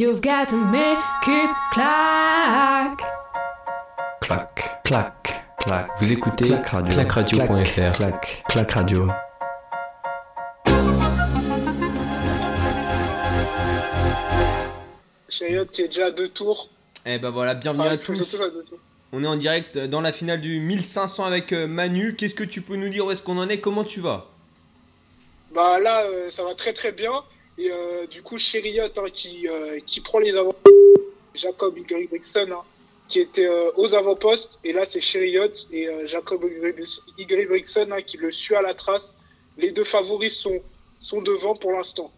You've got to make it clack. Clac, clac, clac. Vous écoutez Clac radio. clacradio.fr. Clac, clac radio. Qui est déjà à deux tours. Eh ben voilà, bienvenue Enfin, à tous. surtout à deux tours. On est en direct dans la finale du 1500 avec euh, Manu. Qu'est-ce que tu peux nous dire? Où est-ce qu'on en est? Comment tu vas? Bah là, euh, ça va très très bien. Et euh, du coup, Chariot hein, qui, euh, qui prend les avant Jacob Ingebrigtsen hein, qui était euh, aux avant-postes. Et là, c'est Chariot et Jacob Ingebrigtsen hein, qui le suit à la trace. Les deux favoris sont, sont devant pour l'instant.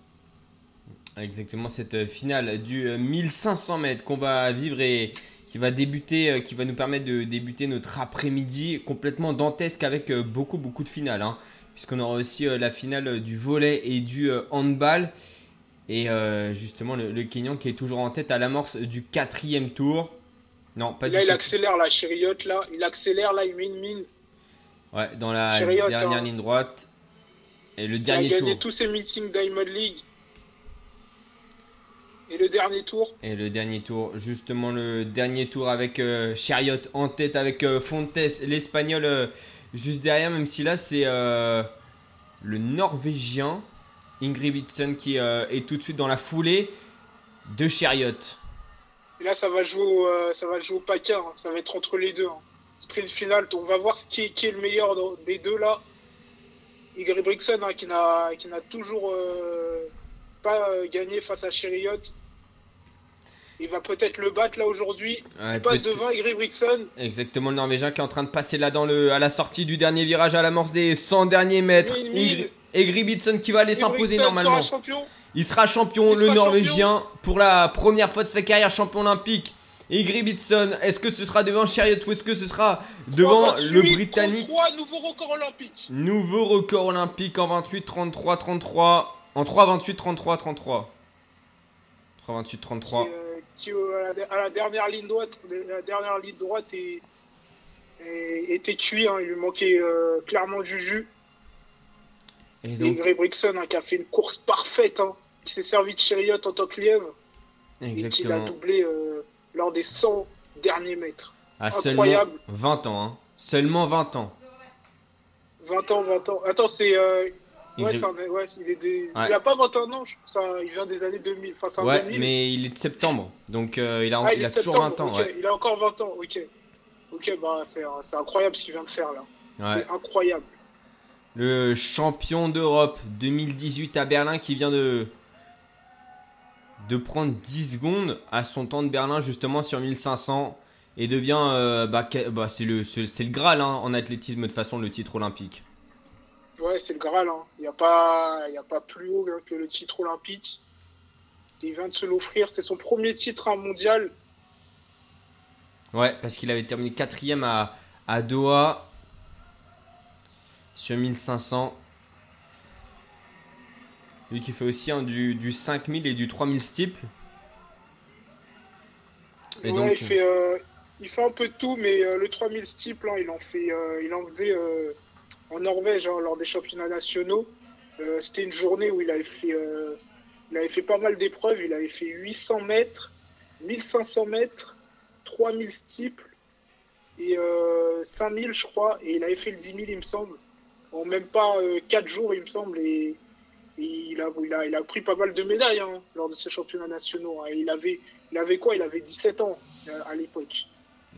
Exactement cette finale du euh, 1500 mètres qu'on va vivre et qui va débuter, qui va nous permettre de débuter notre après-midi complètement dantesque avec beaucoup beaucoup de finales. hein. Puisqu'on aura aussi la finale du volet et du handball. Et euh, justement le, le Kenyan qui est toujours en tête à l'amorce du quatrième tour. Non, pas Et là, du il tout. accélère, là, Chariot, là. Il accélère, là, il met une mine. Ouais, dans la Chariot, dernière hein. ligne droite. Et le Il a dernier gagné tour. tous ses meetings Diamond League. Et le dernier tour, Et le dernier tour, justement le dernier tour avec euh, Chariot en tête avec euh, Fontes, l'espagnol euh, juste derrière, même si là c'est le norvégien Ingebrigtsen qui euh, est tout de suite dans la foulée de Chariot. Et là, ça va jouer au, euh, ça va jouer au paquet. hein. Ça va être entre les deux. hein. Sprint final. On va voir ce qui est, qui est le meilleur des deux là. Igor Brixen hein, qui n'a toujours euh, pas gagné face à Chariot. Il va peut-être le battre là aujourd'hui. Ouais, Il passe devant Igor Brixen. Exactement le norvégien qui est en train de passer là dans le, à la sortie du dernier virage à l'amorce des 100 derniers mètres. Mille. Ingebrigtsen qui va aller s'imposer normalement. sera. Il sera champion, Il le sera Norvégien, pour la première fois de sa carrière champion olympique. Ingebrigtsen, est-ce que ce sera devant Chariot ou est-ce que ce sera devant 3,28, le Britannique 33, nouveau record olympique. Nouveau record olympique en 28, 33, 33. En 3, 28, 33, 33. 3, 28, 33. Qui, euh, qui, euh, à, la, à la dernière ligne droite, la dernière ligne droite est, est- était cuit. hein. Il lui manquait euh, clairement du jus. Et donc, Brixon hein, qui a fait une course parfaite, hein, qui s'est servi de Chariot en tant que lièvre et qui l'a exactement. doublé euh, lors des 100 derniers mètres. À seulement incroyable. 20 ans. hein. Seulement 20 ans. 20 ans, 20 ans. Attends, c'est. euh, ouais, Ingrid- c'est un- ouais, il, est des... Ouais. il a pas 21 ans, je trouve ça. Il vient des années 2000. Enfin, Ouais, 2000. mais il est de septembre. Donc euh, il a, Ah, il est a toujours septembre, 20 ans. ok. ouais. Il a encore 20 ans, ok. Ok, bah c'est incroyable ce qu'il vient de faire là. C'est incroyable. Le champion d'Europe 2018 à Berlin qui vient de de prendre 10 secondes à son temps de Berlin justement sur 1500 et devient euh, bah, bah, c'est le le Graal hein, en athlétisme de toute façon le titre olympique. Ouais, c'est le Graal. hein. Il n'y a, pas... y a pas plus haut hein, que le titre olympique. Il vient de se l'offrir. C'est son premier titre hein, mondial. Ouais, parce qu'il avait terminé quatrième à, à Doha sur 1500. Lui qui fait aussi hein, du, du 5000 et du 3000 steeple. Et Ouais, donc, il, fait, euh, il fait un peu de tout, mais euh, le 3000 steeple, hein, il, en fait, euh, il en faisait en Norvège hein, lors des championnats nationaux. C'était une journée où il avait fait, il avait fait pas mal d'épreuves. Il avait fait 800 mètres, 1500 mètres, 3000 steeple et euh, 5000, je crois. Et il avait fait le 10 000, il me semble, en même pas 4 jours, il me semble. Et, et il, a, il, a, il a pris pas mal de médailles hein, lors de ces championnats nationaux. hein. Il avait il avait quoi? Il avait 17 ans euh, à l'époque.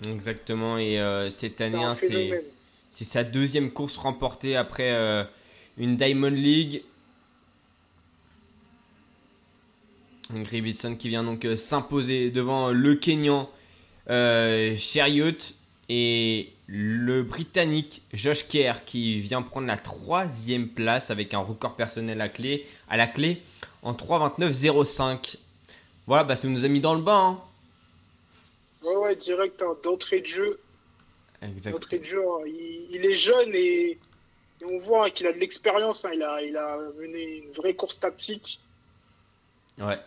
exactement. Et euh, cette année, hein, c'est sa deuxième course remportée après euh, une Diamond League. Ingebrigtsen qui vient donc euh, s'imposer devant le Kenyan euh, Chariot et le Britannique Josh Kerr qui vient prendre la troisième place avec un record personnel à, clé, à la clé en 3.29.05. Voilà, bah, ça nous a mis dans le bain. hein. Ouais, ouais, direct, hein, d'entrée de jeu. Exact. D'entrée de jeu hein. il, il est jeune et, et on voit qu'il a de l'expérience. Il, a, il a mené une vraie course tactique. Ouais.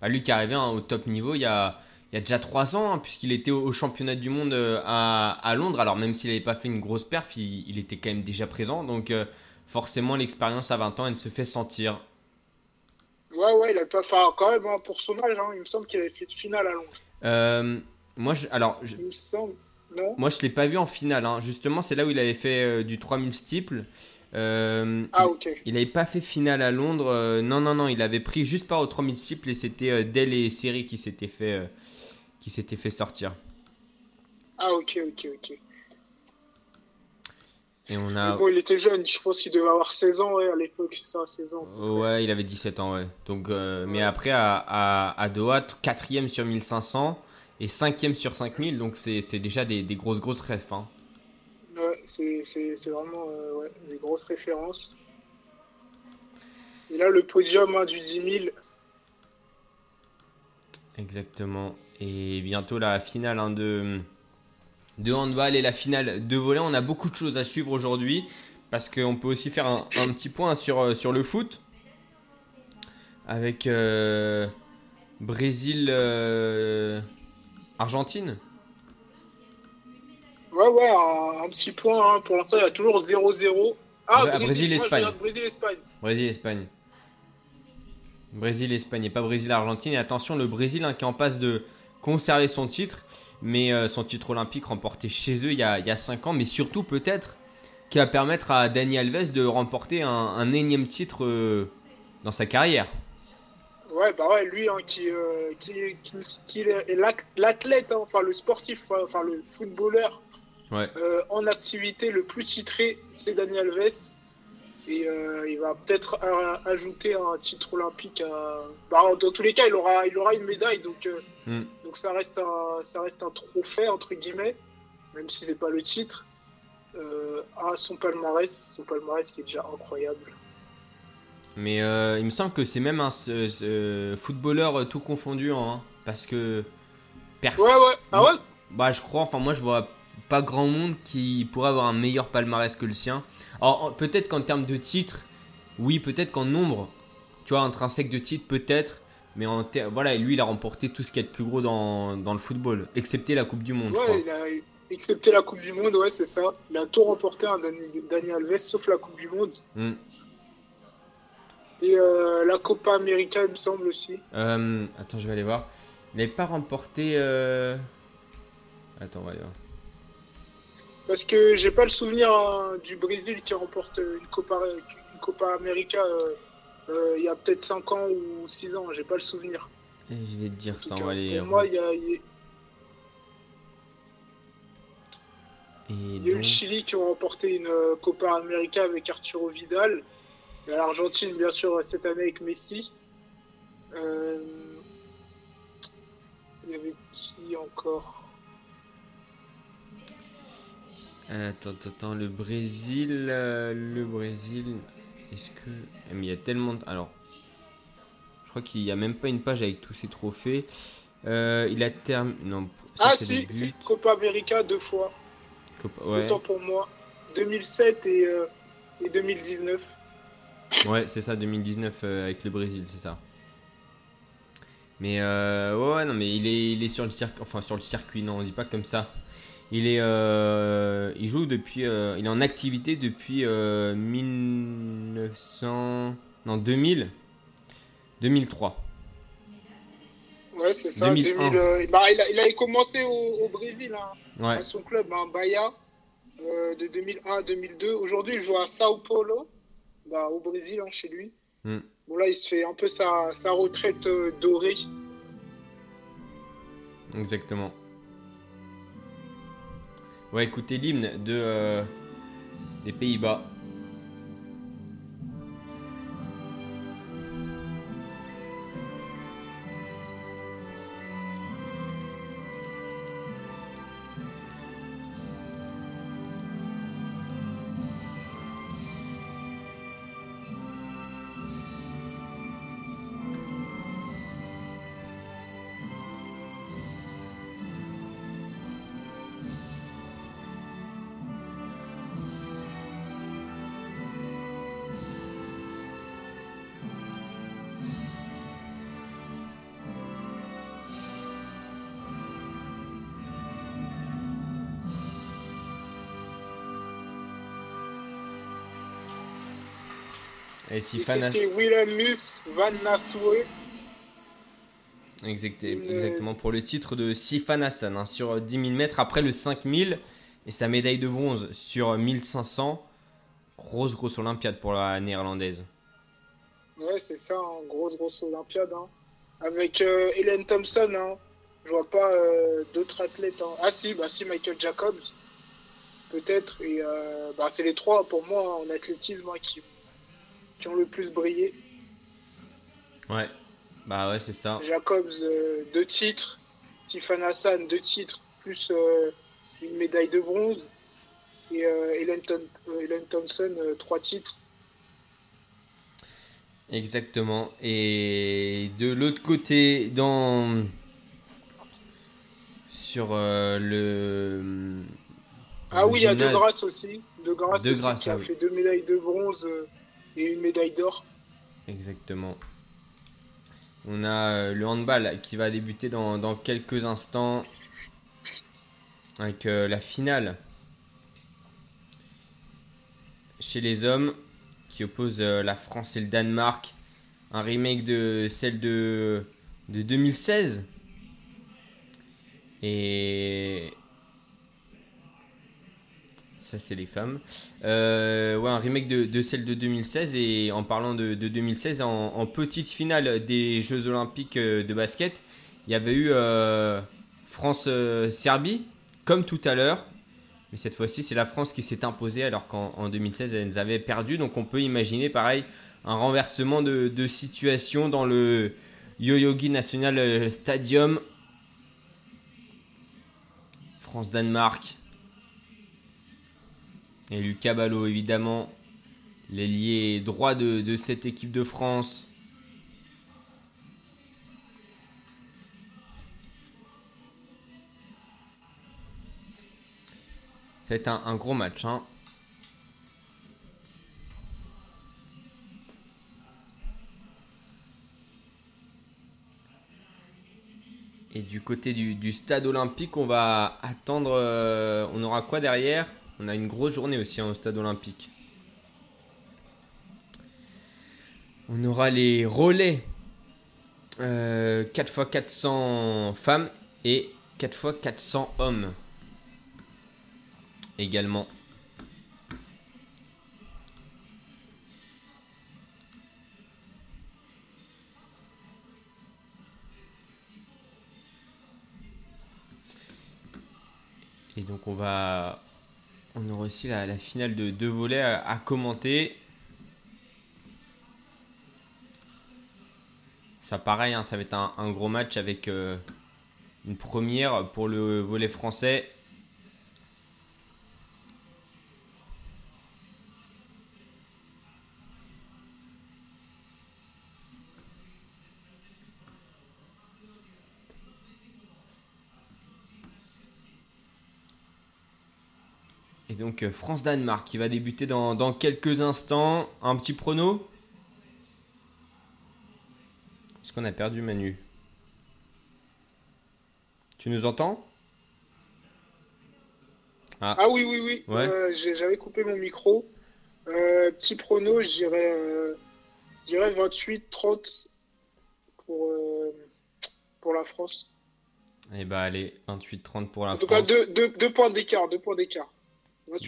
Bah, lui qui est arrivé au top niveau il y a, il y a déjà 3 ans, hein, puisqu'il était au, au championnat du monde euh, à, à Londres. Alors même s'il n'avait pas fait une grosse perf, il, il était quand même déjà présent. Donc euh, forcément l'expérience à 20 ans, elle se fait sentir. Ouais, ouais, il a pas. Enfin, quand même, hein, pour son âge, hein, il me semble qu'il avait fait de finale à Londres. Euh, moi, je, alors, je- Il me semble. Non? moi, je l'ai pas vu en finale. hein. Justement, c'est là où il avait fait euh, du 3000 steeple. Euh, Ah, ok. Il n'avait pas fait finale à Londres. euh, non, non, non. Il avait pris juste pas au 3000 steeple et c'était euh, Dell et Seri qui s'étaient fait, qui s'étaient fait sortir. Ah, ok, ok, ok. Et on Mais a. bon, il était jeune, je pense qu'il devait avoir 16 ans, ouais, à l'époque, ça, 16 ans. Ouais, il avait 17 ans, ouais. Donc, euh, Mais Ouais. après, à, à, à Doha, 4ème sur 1500 et 5ème sur 5000. Donc, c'est déjà des, des grosses, grosses refs. hein. Ouais, c'est vraiment euh, ouais, des grosses références. Et là, le podium hein, du 10 000, Exactement. Et bientôt la finale hein, de, de handball et la finale de volley. On a beaucoup de choses à suivre aujourd'hui parce qu'on peut aussi faire un, un petit point sur, euh, sur le foot avec euh, Brésil euh, Argentine. ouais, ouais, un, un petit point. hein. Pour l'instant, il y a toujours 0-0. Ah, Ouais, Brésil-Espagne. Brésil Espagne. Brésil Espagne et pas Brésil Argentine. Et attention, le Brésil hein, qui est en passe de conserver son titre, mais euh, son titre olympique remporté chez eux il y a, il y a 5 ans, mais surtout peut-être qui va permettre à Dani Alves de remporter un, un énième titre euh, dans sa carrière. Ouais, bah ouais, lui, hein, qui, euh, qui, qui, qui est l'athlète, hein, enfin le sportif, enfin le footballeur Ouais. euh, en activité le plus titré, c'est Daniel Alves. Et euh, il va peut-être euh, ajouter un titre olympique. À... Bah, dans tous les cas, il aura, il aura une médaille, donc, euh, Mm. donc ça, reste un, ça reste un trophée, entre guillemets, même si c'est pas le titre, euh, à son palmarès, son palmarès qui est déjà incroyable. Mais il me semble que c'est même un footballeur tout confondu, hein, parce que personne. Ouais, ouais, ah ouais? Bah, je crois, enfin, moi, je vois pas grand monde qui pourrait avoir un meilleur palmarès que le sien. Alors, peut-être qu'en termes de titres, oui, peut-être qu'en nombre, tu vois, intrinsèque de titres, peut-être. Mais en voilà, lui, il a remporté tout ce qu'il y a de plus gros dans, dans le football, excepté la Coupe du Monde, je crois. Ouais, il a excepté la Coupe du Monde, ouais, c'est ça. Il a tout remporté, un Dani, Dani Alves, sauf la Coupe du Monde. Mm. Et euh, la Copa América, il me semble aussi. Euh, attends, je vais aller voir. Il n'avait pas remporté. euh, Attends, on va aller voir. Parce que j'ai pas le souvenir hein, du Brésil qui remporte une Copa, une Copa América euh, euh, il y a peut-être 5 ans ou 6 ans. J'ai pas le souvenir. Et je vais te dire ça, on va aller. Pour moi, il y a, il y a- Et il y a eu le Chili qui ont remporté une euh, Copa América avec Arturo Vidal. Et l'Argentine, bien sûr, cette année avec Messi. Euh, Il y avait qui encore? Attends, attends, le Brésil, euh, le Brésil, est-ce que... eh, Mais il y a tellement de... Alors, je crois qu'il n'y a même pas une page avec tous ses trophées. Euh, il a terminé... Non, ça Ah c'est si. Copa América deux fois. Copa- Ouais, Autant pour moi. 2007 et, euh, et 2019. ouais c'est ça, 2019 euh, avec le Brésil, c'est ça. Mais euh, ouais, ouais, non, mais il est, il est sur le circuit, enfin sur le circuit, non, on dit pas comme ça. Il est, euh, il joue depuis, euh, il est en activité depuis euh, 1900, non 2000, 2003. Ouais, c'est ça. 2001. 2000, euh, bah, il, a, il avait commencé au, au Brésil, hein, Ouais, à son club, hein, Bahia, euh, de 2001 à 2002. Aujourd'hui, il joue à Sao Paulo, bah, au Brésil, hein, chez lui. Hmm. Bon, là, il se fait un peu sa, sa retraite dorée. exactement. Ouais, écoutez l'hymne euh, des Pays-Bas. Et Et Sifana... C'était Wilhelmus Van. Exact- Une- exactement, pour le titre de Sifan Hassan hein, sur 10 000 mètres après le 5000 et sa médaille de bronze sur 1500. Grosse, grosse Olympiade pour la néerlandaise. Ouais, c'est ça, hein, grosse, grosse Olympiade. hein. Avec euh, Helen Thompson, hein. je vois pas euh, d'autres athlètes. hein. Ah si, bah si, Michael Jacobs, peut-être. Et euh, bah, c'est les trois, pour moi, en athlétisme, qui, qui ont le plus brillé. Ouais, bah ouais, c'est ça. Jacobs, euh, deux titres. Sifan Hassan, deux titres, plus euh, une médaille de bronze. Et Helen, Thom- euh, Thompson, trois titres. Exactement. Et de l'autre côté, dans. Sur le. Ah oui, il y a De. Grasse aussi. De Grasse, De Grasse, qui a ah oui. fait deux médailles de bronze et une médaille d'or. Exactement. On a euh, le handball qui va débuter dans, dans quelques instants avec euh, la finale chez les hommes qui oppose euh, la France et le Danemark. Un remake de celle de, de 2016. Et ça c'est les femmes. Euh, ouais, un remake de, celle de 2016 et en parlant de, de 2016, en, petite finale des Jeux Olympiques euh, de basket, il y avait eu euh, France-Serbie, comme tout à l'heure. Mais cette fois-ci, c'est la France qui s'est imposée alors qu'en en 2016, elles avaient perdu. Donc on peut imaginer pareil un renversement de, de situation dans le Yoyogi National Stadium. France-Danemark. Et Lucas Ballot, évidemment, l'ailier droit de, de cette équipe de France. Être un, un gros match. hein. Et du côté du, du stade olympique, on va attendre. euh, on aura quoi derrière? On a une grosse journée aussi hein, au stade olympique. On aura les relais euh, 4 x 400 femmes et 4 x 400 hommes également. Et donc on va... On aura aussi la, finale de deux volets à, commenter. Ça pareil, hein, ça va être un, un gros match avec euh, une première pour le volet français. Donc euh, France-Danemark qui va débuter dans, dans quelques instants. Un petit prono Est-ce qu'on a perdu Manu Tu nous entends Ah oui, oui, oui. Ouais. Euh, J'avais coupé mon micro. Euh, petit prono, je dirais, euh, je dirais 28-30 pour, pour la France. Eh bah allez, 28-30 pour la En tout France. cas, deux, deux, deux points d'écart. Deux points d'écart.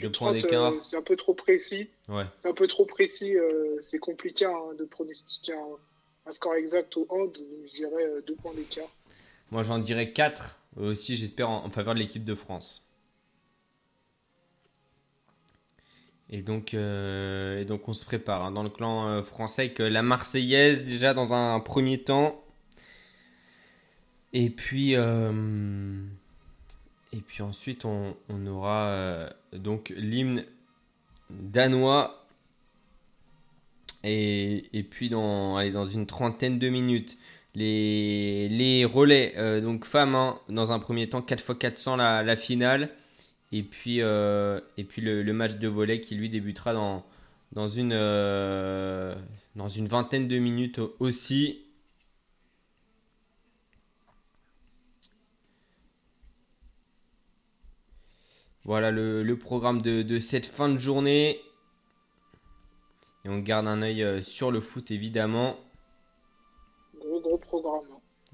Deux points 28-30, d'écart. euh, c'est un peu trop précis. Ouais. C'est un peu trop précis. euh, c'est compliqué hein, de pronostiquer un, un score exact au hand. Donc, je dirais euh, deux points d'écart. Moi j'en dirais 4 aussi, j'espère, en, en faveur de l'équipe de France. Et donc, euh, et donc on se prépare hein, dans le clan euh, français avec euh, la Marseillaise déjà dans un premier temps. Et puis, euh, et puis ensuite on, aura euh, donc l'hymne danois. Et, et puis dans, dans une trentaine de minutes, les, les relais, euh, donc femmes, hein, dans un premier temps, 4 x 400 la, la finale. Et puis, euh, et puis le, match de volet qui lui débutera dans, dans, une, dans une vingtaine de minutes aussi. Voilà le, le programme de, de cette fin de journée. Et on garde un œil euh, sur le foot évidemment. Gros, gros programme.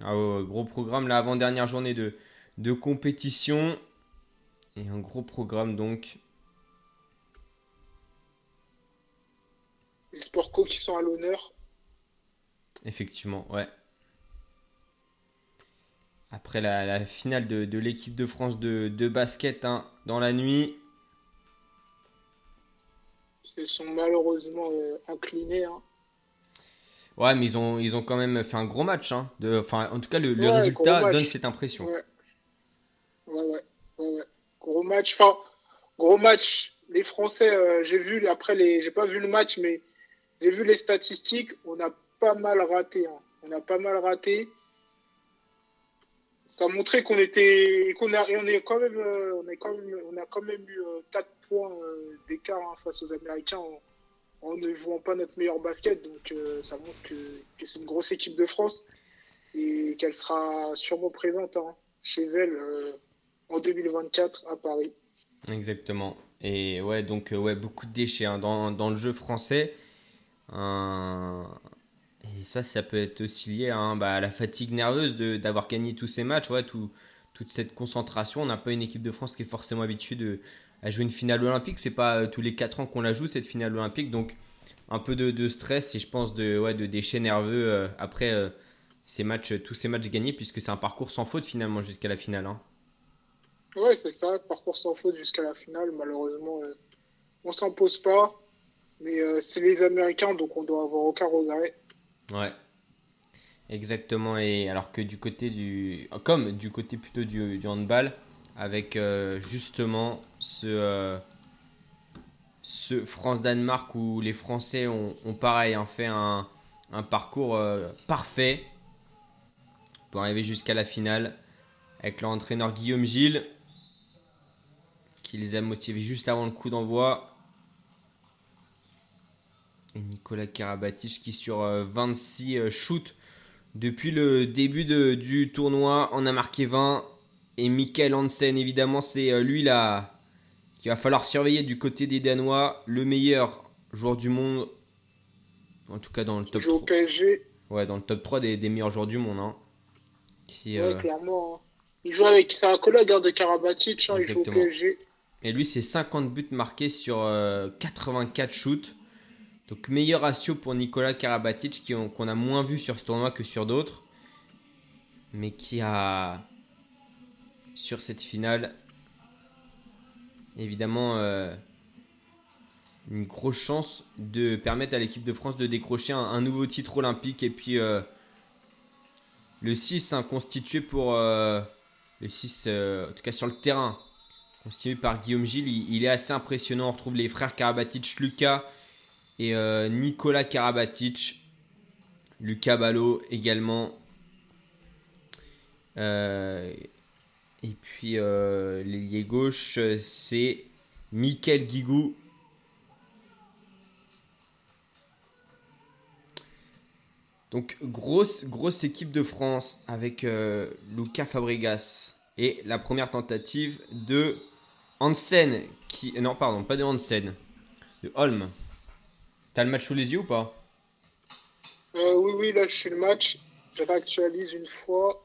Ah ouais, gros programme, la avant-dernière journée de, de compétition. Et un gros programme donc. Les sports co qui sont à l'honneur. Effectivement, ouais. Après la, la finale de, de l'équipe de France de, de basket hein, dans la nuit. Ils sont malheureusement euh, inclinés. hein. Ouais, mais ils ont, ils ont quand même fait un gros match. Hein, de, enfin, en tout cas, le, résultat donne cette impression. Ouais. Ouais, ouais. Gros match. Enfin, gros match. Les Français, euh, j'ai vu, après, les, j'ai pas vu le match, mais j'ai vu les statistiques. On a pas mal raté. On a pas mal raté. Ça a montré qu'on était, qu'on a, on est quand même, euh, on est quand même, on a quand même eu euh, 4 points euh, d'écart hein, face aux Américains en, ne jouant pas notre meilleur basket. Donc, euh, ça montre que, c'est une grosse équipe de France et qu'elle sera sûrement présente hein, chez elle euh, en 2024 à Paris. Exactement. Et ouais, donc euh, ouais, beaucoup de déchets hein, dans, dans le jeu français. Et ça, ça peut être aussi lié hein, bah, à la fatigue nerveuse d'avoir gagné tous ces matchs, ouais, tout- toute cette concentration. On n'a pas une équipe de France qui est forcément habituée de, à jouer une finale olympique. C'est pas euh, tous les 4 ans qu'on la joue, cette finale olympique. Donc un peu de, stress et je pense de, ouais, de déchets nerveux euh, après euh, ces matchs, tous ces matchs gagnés, puisque c'est un parcours sans faute finalement jusqu'à la finale. hein. Ouais, c'est ça, parcours sans faute jusqu'à la finale. Malheureusement, euh, on s'impose pas. Mais c'est les Américains, donc on doit avoir aucun regret. Ouais. Exactement. Et alors que du côté du. Comme du côté plutôt du, handball, avec euh, justement ce. euh, ce France-Danemark où les Français ont, ont pareil hein, fait un, un parcours euh, parfait pour arriver jusqu'à la finale avec leur entraîneur Guillaume Gilles qui les a motivés juste avant le coup d'envoi et Nicolas Karabatic qui sur euh, 26 euh, shoots depuis le début de- du tournoi en a marqué 20 et Michael Hansen évidemment c'est euh, lui là qu'il va falloir surveiller du côté des Danois le meilleur joueur du monde en tout cas dans le top joue au 3, PSG, ouais, dans le top 3 des, des meilleurs joueurs du monde hein. Qui, ouais, euh, clairement. hein. Il joue avec, c'est un collègue hein, de Karabatic, hein, il joue au. PSG. Et lui, c'est 50 buts marqués sur euh, 84 shoots. Donc, meilleur ratio pour Nicolas Karabatic, qu'on a moins vu sur ce tournoi que sur d'autres. Mais qui a, sur cette finale, évidemment, euh, une grosse chance de permettre à l'équipe de France de décrocher un, nouveau titre olympique. Et puis, euh, le 6 hein, constitué pour. euh, le 6, euh, en tout cas sur le terrain, constitué par Guillaume Gilles. Il, il est assez impressionnant. On retrouve les frères Karabatic, Lucas et euh, Nicolas Karabatic. Lucas Ballot également. Euh, et puis euh, l'ailier gauche, c'est Mickaël Guigou. Donc grosse, grosse équipe de France avec Lucas Fabregas et la première tentative de Hansen qui non pardon pas de Hansen de Holm. T'as le match sous les yeux ou pas Euh, oui, oui, là, je suis le match. Je réactualise une fois.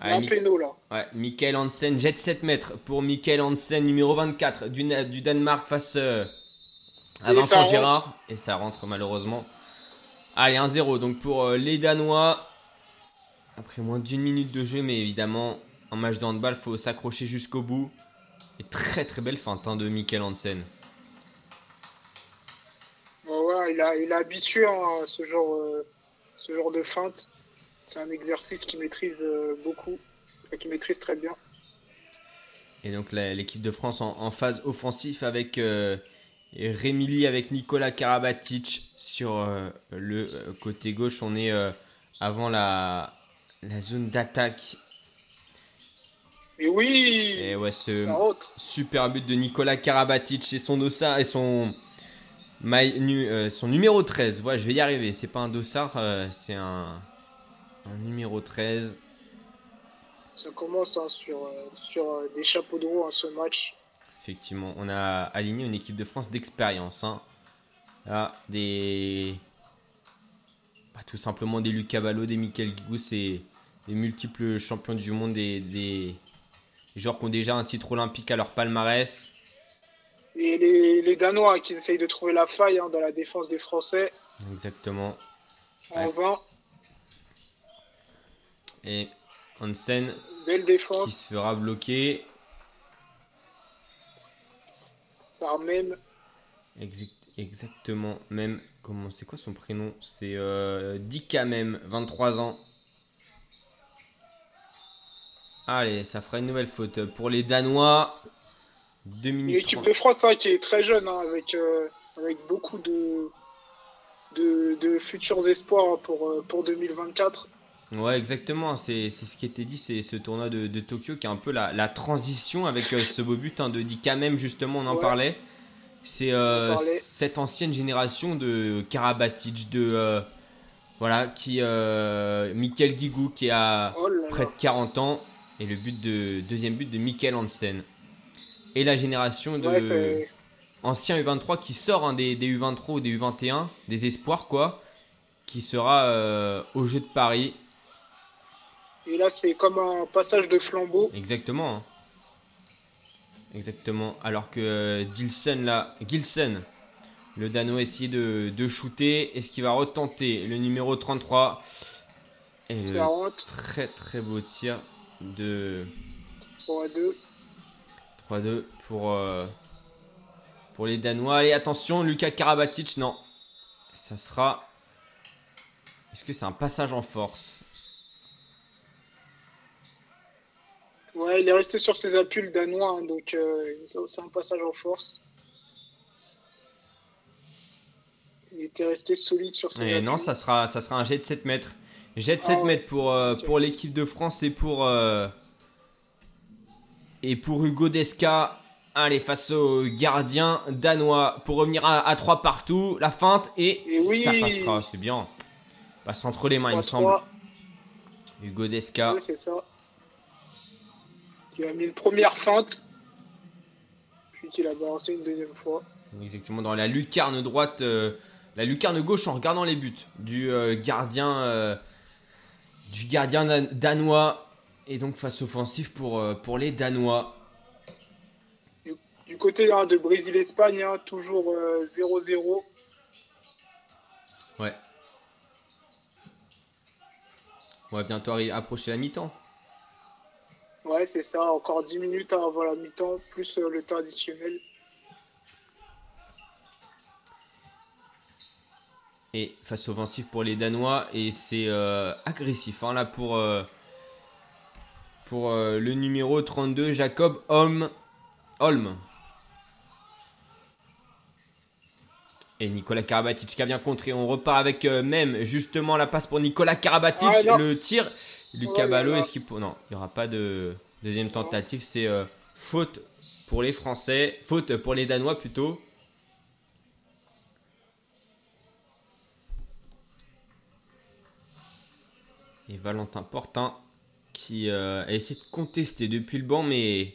Ah, un Mi- péno, là. ouais, Michael Hansen, jet 7 mètres pour Michael Hansen, numéro 24 du, Danemark face euh, à Et Vincent. Gérard. Et ça rentre malheureusement. Allez, 1-0 donc pour euh, les Danois. Après moins d'une minute de jeu, mais évidemment, en match de handball, faut s'accrocher jusqu'au bout. Et très très belle feinte hein, de Michael Hansen. Il, a, il est habitué hein, à ce genre, euh, ce genre de feinte. C'est un exercice qu'il maîtrise euh, beaucoup, et qu'il maîtrise très bien. Et donc l'équipe de France en, en phase offensive avec euh, et Rémi Lee, avec Nicolas Karabatic sur euh, le côté gauche. On est avant la, la zone d'attaque. Et oui, Et ouais, ce super but de Nicolas Karabatic et son dossard et son, nu- euh, son numéro 13. Ouais, je vais y arriver. C'est pas un dossard, euh, c'est un, un numéro 13. Ça commence hein, sur, euh, sur des chapeaux de roue, hein, ce match. Effectivement, on a aligné une équipe de France d'expérience. hein. Là, des. bah, tout simplement des Lucas Ballot, des Michael Guigou, c'est des multiples champions du monde, des, des... des joueurs qui ont déjà un titre olympique à leur palmarès. Et les, les Danois qui essayent de trouver la faille hein, dans la défense des Français Exactement. en Ouais. 20. Et Hansen Belle qui défense se fera bloquer. par même. Exact- exactement. Même. Comment c'est quoi son prénom? C'est euh, Dika même, 23 ans. Allez, ça fera une nouvelle faute pour les Danois. 2 minutes L'équipe 30. de France hein, qui est très jeune, hein, avec, euh, avec beaucoup de, de, de futurs espoirs hein, pour, euh, pour 2024. Ouais, exactement. C'est ce qui était dit. C'est ce tournoi de, de Tokyo qui est un peu la, la transition avec euh, ce beau but hein, de Dika même, justement, on en Ouais. parlait. C'est euh, cette ancienne génération de Karabatic, de. euh, voilà, qui. Mikel Guigou qui a Oh là là. près de 40 ans. Et le but de, deuxième but de Mikel Hansen. Et la génération de Ouais, ancien U23 qui sort hein, des, des U23 ou des U21, des espoirs quoi, qui sera euh, au jeu de Paris. Et là, c'est comme un passage de flambeau. Exactement. hein. Exactement. Alors que euh, Dilsen là, Gilsen, le Danois essayait de, de shooter. Est-ce qu'il va retenter le numéro 33 Et le très très beau tir de 3 à 2. 3-2 pour, euh, pour les Danois. Allez, attention, Lucas Karabatic, non. Ça sera. Est-ce que c'est un passage en force? Ouais, il est resté sur ses appuis, le danois, hein, donc euh, c'est un passage en force. Il était resté solide sur ses Et appuis. non, ça sera, ça sera un jet de 7 mètres. Jet de 7 Ah ouais. mètres pour, euh, pour l'équipe de France et pour, euh, et pour Hugo Desca. Allez, face au gardien danois pour revenir à, à 3 partout. La feinte et, Et oui. ça passera, c'est bien. Passe entre les mains, il me semble. 3-3. Hugo Desca. Ouais, c'est ça. Qui a mis une première feinte. Puis qu'il a balancé une deuxième fois. Exactement, dans la lucarne droite, euh, la lucarne gauche en regardant les buts du euh, gardien, euh, du gardien dan- danois. Et donc face offensif pour, euh, pour les Danois. Du côté hein, de Brésil-Espagne, hein, toujours euh, 0-0. Ouais. On va bientôt approcher la mi-temps. Ouais, c'est ça. Encore 10 minutes avant la mi-temps, plus euh, le temps additionnel. Et face offensif pour les Danois. Et c'est euh, agressif hein, là pour, euh, pour euh, le numéro 32, Jacob Holm. Holm. Et Nicolas Karabatic qui a bien contré. On repart avec euh, même justement la passe pour Nicolas Karabatic. Ah, le tir. Lucas Oh Ballot, est-ce qu'il peut. Non, il n'y aura pas de deuxième tentative. C'est euh, faute pour les Français. Faute pour les Danois plutôt. Et Valentin Portin qui euh, a essayé de contester depuis le banc, mais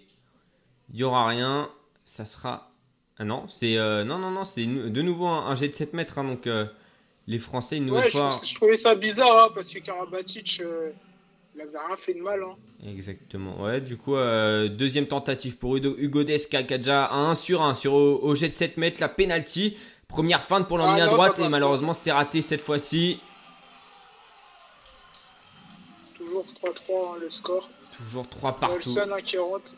il n'y aura rien. Ça sera. Ah non, c'est euh, non non non, c'est de nouveau un, un jet de 7 mètres. hein, donc euh, les Français une nouvelle Ouais, fois. je trouvais ça bizarre hein, parce que Karabatic, euh, il avait rien fait de mal. Hein. Exactement. Ouais, du coup deuxième tentative pour Hugo, Hugo Desca qui a déjà un 1 sur 1 sur au, au jet de 7 mètres la penalty. Première feinte pour l'emmener Ah à non, droite et malheureusement c'est raté cette fois-ci. 3-3 hein, le score. Toujours 3 partout. Hein, qui rentre.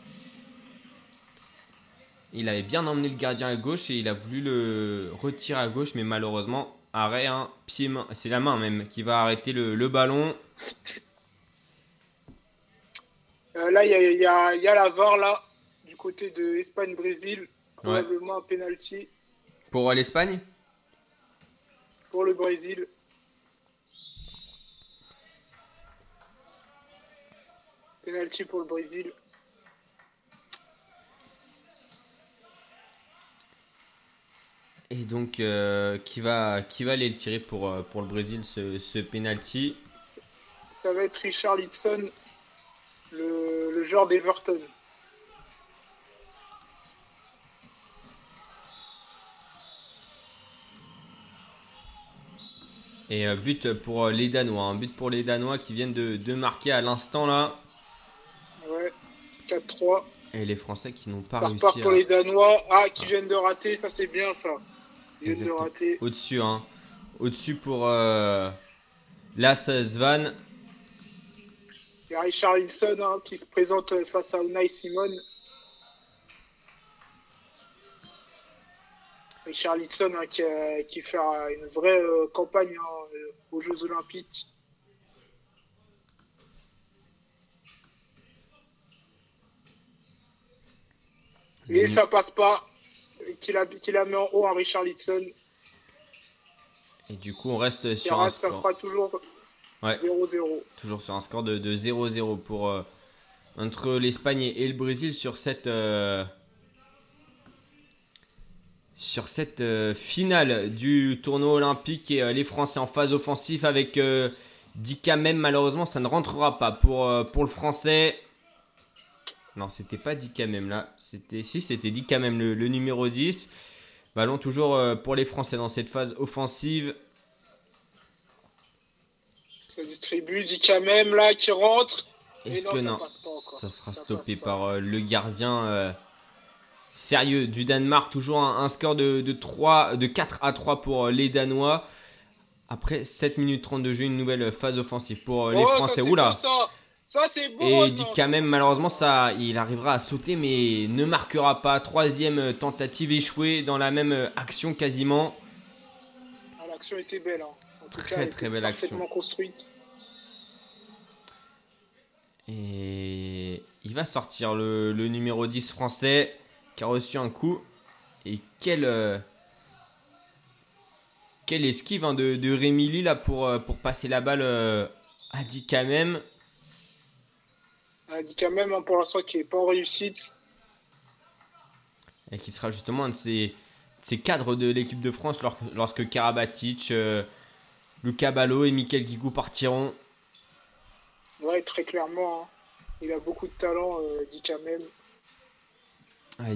Il avait bien emmené le gardien à gauche et il a voulu le retirer à gauche, mais malheureusement, arrêt, hein, pied, main, c'est la main même qui va arrêter le, le ballon. Euh, là, il y a, il y a- il y a la VAR là, du côté de Espagne-Brésil. Probablement un penalty Pour l'Espagne? Pour le Brésil. Penalty pour le Brésil. Et donc, euh, qui, va, qui va aller le tirer pour, euh, pour le Brésil, ce, ce penalty? Ça va être Richard Litson, le, le joueur d'Everton. Et euh, but pour les Danois. Un but pour les Danois qui viennent de, de marquer à l'instant là. Ouais, 4-3. Et les Français qui n'ont pas Ça réussi repart pour à... les Danois. Ah, qui viennent de rater, ça c'est bien ça. Ils viennent de rater. Au-dessus, hein. Au-dessus pour euh, Las Svan. Il y a Richarlison hein, qui se présente face à Unai Simon. Richarlison hein, qui, a- qui fait euh, une vraie euh, campagne hein, euh, aux Jeux Olympiques. Et Mhm. ça passe pas. Qu'il a, qu'il a mis en haut à Richarlison. Et du coup, on reste sur un reste, ça score. fera toujours Ouais. 0-0. Toujours sur un score de, de 0-0 pour euh, entre l'Espagne et le Brésil sur cette euh, sur cette euh, finale du tournoi olympique et les Français en phase offensive avec Dika même malheureusement ça ne rentrera pas pour pour le Français. Non, c'était pas Dika même là, c'était si c'était Dika même le, le numéro 10. Ballon toujours euh, pour les Français dans cette phase offensive. Ça distribue, dit quand même là qui rentre. Est-ce que non. Ça sera Ça stoppé par euh, le gardien euh, sérieux du Danemark. Toujours un, un score de, de, 3, de 4 à 3 pour euh, les Danois. Après 7 minutes 30 de jeu, une nouvelle phase offensive pour les Oh, ça, Français. Oula Ça, c'est. Et dit quand même, malheureusement, ça, il arrivera à sauter, mais ne marquera pas. Troisième tentative échouée dans la même action quasiment. Ah, L'action était belle. Hein. En tout Très, cas, très belle action. construite. Et il va sortir le, le numéro 10 français qui a reçu un coup. Et quel, euh, quelle esquive hein, de, de Rémi Lee là pour, euh, pour passer la balle euh, à dit dit quand même hein, pour l'instant qu'il n'est pas en réussite. Et qui sera justement un de ces, ces cadres de l'équipe de France lor- lorsque Karabatic, euh, Luca Ballo et Michael Guigou partiront. Ouais, très clairement. hein. Il a beaucoup de talent, euh, dit quand même.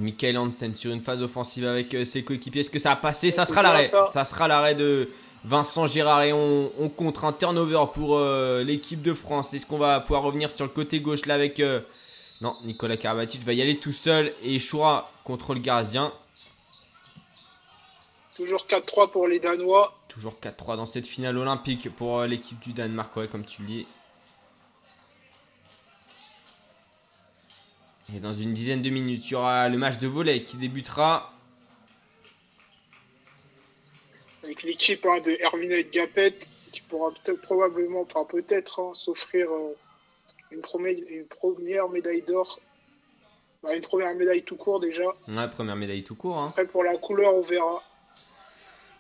Michael Hansen sur une phase offensive avec euh, ses coéquipiers. Est-ce que ça a passé? Ça sera bien l'arrêt. ça. Ça sera l'arrêt de Vincent Gérard et on, on contre un turnover pour euh, l'équipe de France. Est-ce qu'on va pouvoir revenir sur le côté gauche là avec. euh, Non, Nicolas Karabatic va y aller tout seul et échouera contre le gardien. Toujours 4-3 pour les Danois. Toujours 4-3 dans cette finale olympique pour euh, l'équipe du Danemark, ouais, comme tu le dis. Et dans une dizaine de minutes, il y aura le match de volley qui débutera. Avec l'équipe hein, de Gapet. Qui pourra probablement, peut-être, hein, s'offrir euh, une, première, une première médaille d'or. Bah, une première médaille tout court déjà. Ouais, première médaille tout court. Hein. Après, pour la couleur, on verra.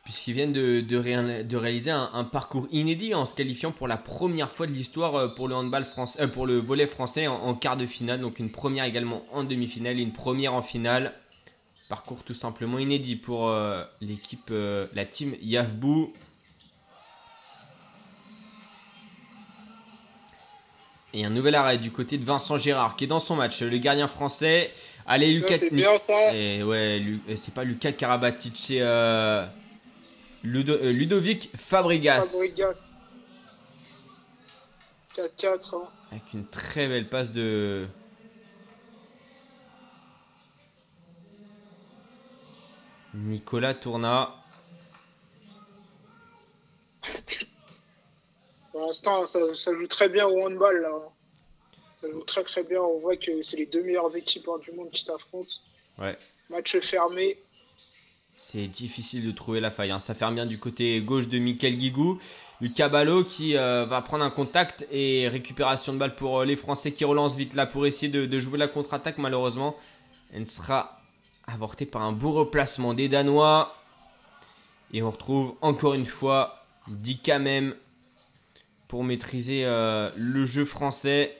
puisqu'ils viennent de, de, réa- de réaliser un, un parcours inédit en se qualifiant pour la première fois de l'histoire euh, pour le handball français, euh, pour le volet français en, en quart de finale, donc une première également en demi-finale et une première en finale. Parcours tout simplement inédit pour euh, l'équipe, euh, la team Yavbou. Et un nouvel arrêt du côté de Vincent Gérard qui est dans son match, le gardien français. Allez Lucas, c'est bien ça. et ouais, Lu- c'est pas Lucas Karabatic, c'est euh, Ludo- euh, Ludovic Fabregas. Fabregas. 4-4. hein. Avec une très belle passe de. Nicolas Tourna. Pour l'instant, ça, ça joue très bien au handball. Là. Ça joue très très bien. On voit que c'est les deux meilleures équipes hein, du monde qui s'affrontent. Ouais. Match fermé. C'est difficile de trouver la faille. hein. Ça ferme bien du côté gauche de Michael Guigou. Lucas Ballot qui euh, va prendre un contact et récupération de balle pour euh, les Français qui relancent vite là pour essayer de, de jouer la contre-attaque. Malheureusement, elle sera avortée par un beau replacement des Danois. Et on retrouve encore une fois Dika même pour maîtriser euh, le jeu français.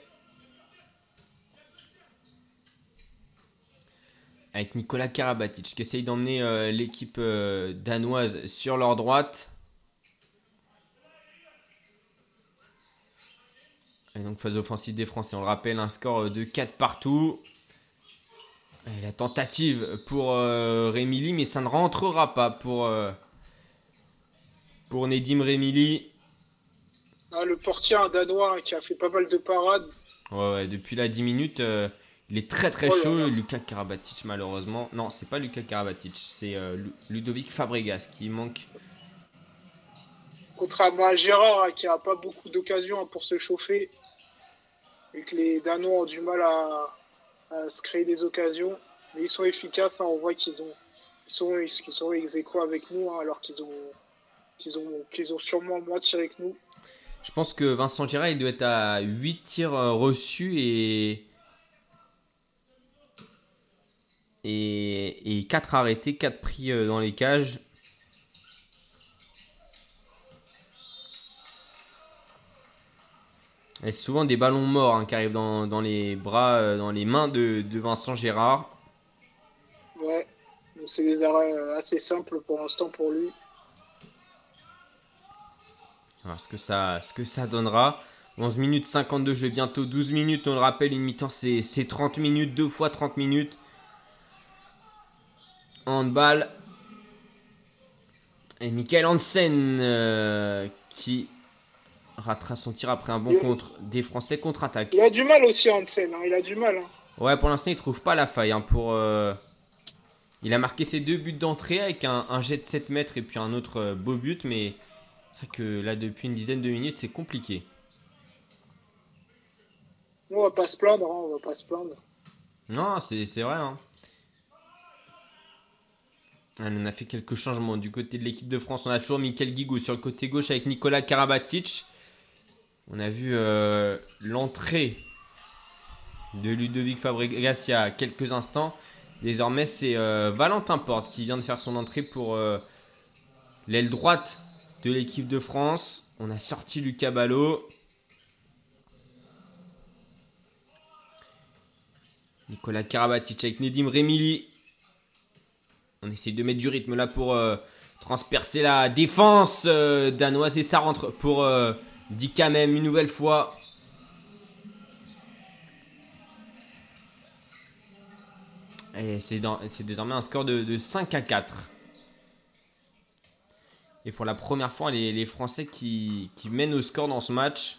Avec Nicolas Karabatic qui essaye d'emmener euh, l'équipe euh, danoise sur leur droite. Et donc phase offensive des Français, on le rappelle, un score de 4 partout. La tentative pour euh, mais ça ne rentrera pas pour, euh, pour Nedim Remili. Ah, le portier, un Danois hein, qui a fait pas mal de parades. Ouais, ouais, depuis là 10 minutes, euh, il est très très Oh chaud. là. Lucas Karabatic, malheureusement. Non, c'est pas Lucas Karabatic, c'est euh, Lu- Ludovic Fabregas qui manque. Contrairement à Gérard, hein, qui a pas beaucoup d'occasions pour se chauffer. Et que les Danois ont du mal à, à se créer des occasions. Mais ils sont efficaces, hein, on voit qu'ils ont, ils sont, ils sont ex avec nous, hein, alors qu'ils ont, qu'ils ont, qu'ils ont sûrement moins tiré que nous. Je pense que Vincent Gérard, il doit être à 8 tirs euh, reçus et. Et, et 4 arrêtés, 4 pris euh, dans les cages. Et souvent des ballons morts hein, qui arrivent dans, dans les bras, euh, dans les mains de, de Vincent Gérard. Ouais. Donc c'est des arrêts euh, assez simples pour l'instant pour lui. Alors, ce, que ça, ce que ça donnera. 11 minutes 52 jeu, bientôt 12 minutes. On le rappelle, une mi-temps c'est c'est 30 minutes, deux fois 30 minutes. Handball. Et Michael Hansen euh, qui ratera son tir après un bon Il- contre des Français contre-attaque. Il a du mal aussi, Hansen. hein, il a du mal. hein. Ouais, pour l'instant, il trouve pas la faille. hein, pour, euh, Il a marqué ses deux buts d'entrée avec un, un jet de 7 mètres et puis un autre euh, beau but. Mais c'est vrai que là, depuis une dizaine de minutes, c'est compliqué. On va pas se plaindre, hein, on va pas se plaindre. Non, c'est c'est vrai. Hein. Allez, on a fait quelques changements du côté de l'équipe de France. On a toujours Michael Guigou sur le côté gauche avec Nicolas Karabatic. On a vu euh, l'entrée de Ludovic Fabregas il y a quelques instants. Désormais, c'est euh, Valentin Porte qui vient de faire son entrée pour euh, l'aile droite de l'équipe de France. On a sorti Lucas Ballot. Nicolas Karabatic avec Nedim Remili. On essaye de mettre du rythme là pour transpercer la défense danoise et ça rentre pour euh, Dika même une nouvelle fois. Et c'est désormais un score de, de 5 à 4. Et pour la première fois, les, Français qui, qui mènent au score dans ce match.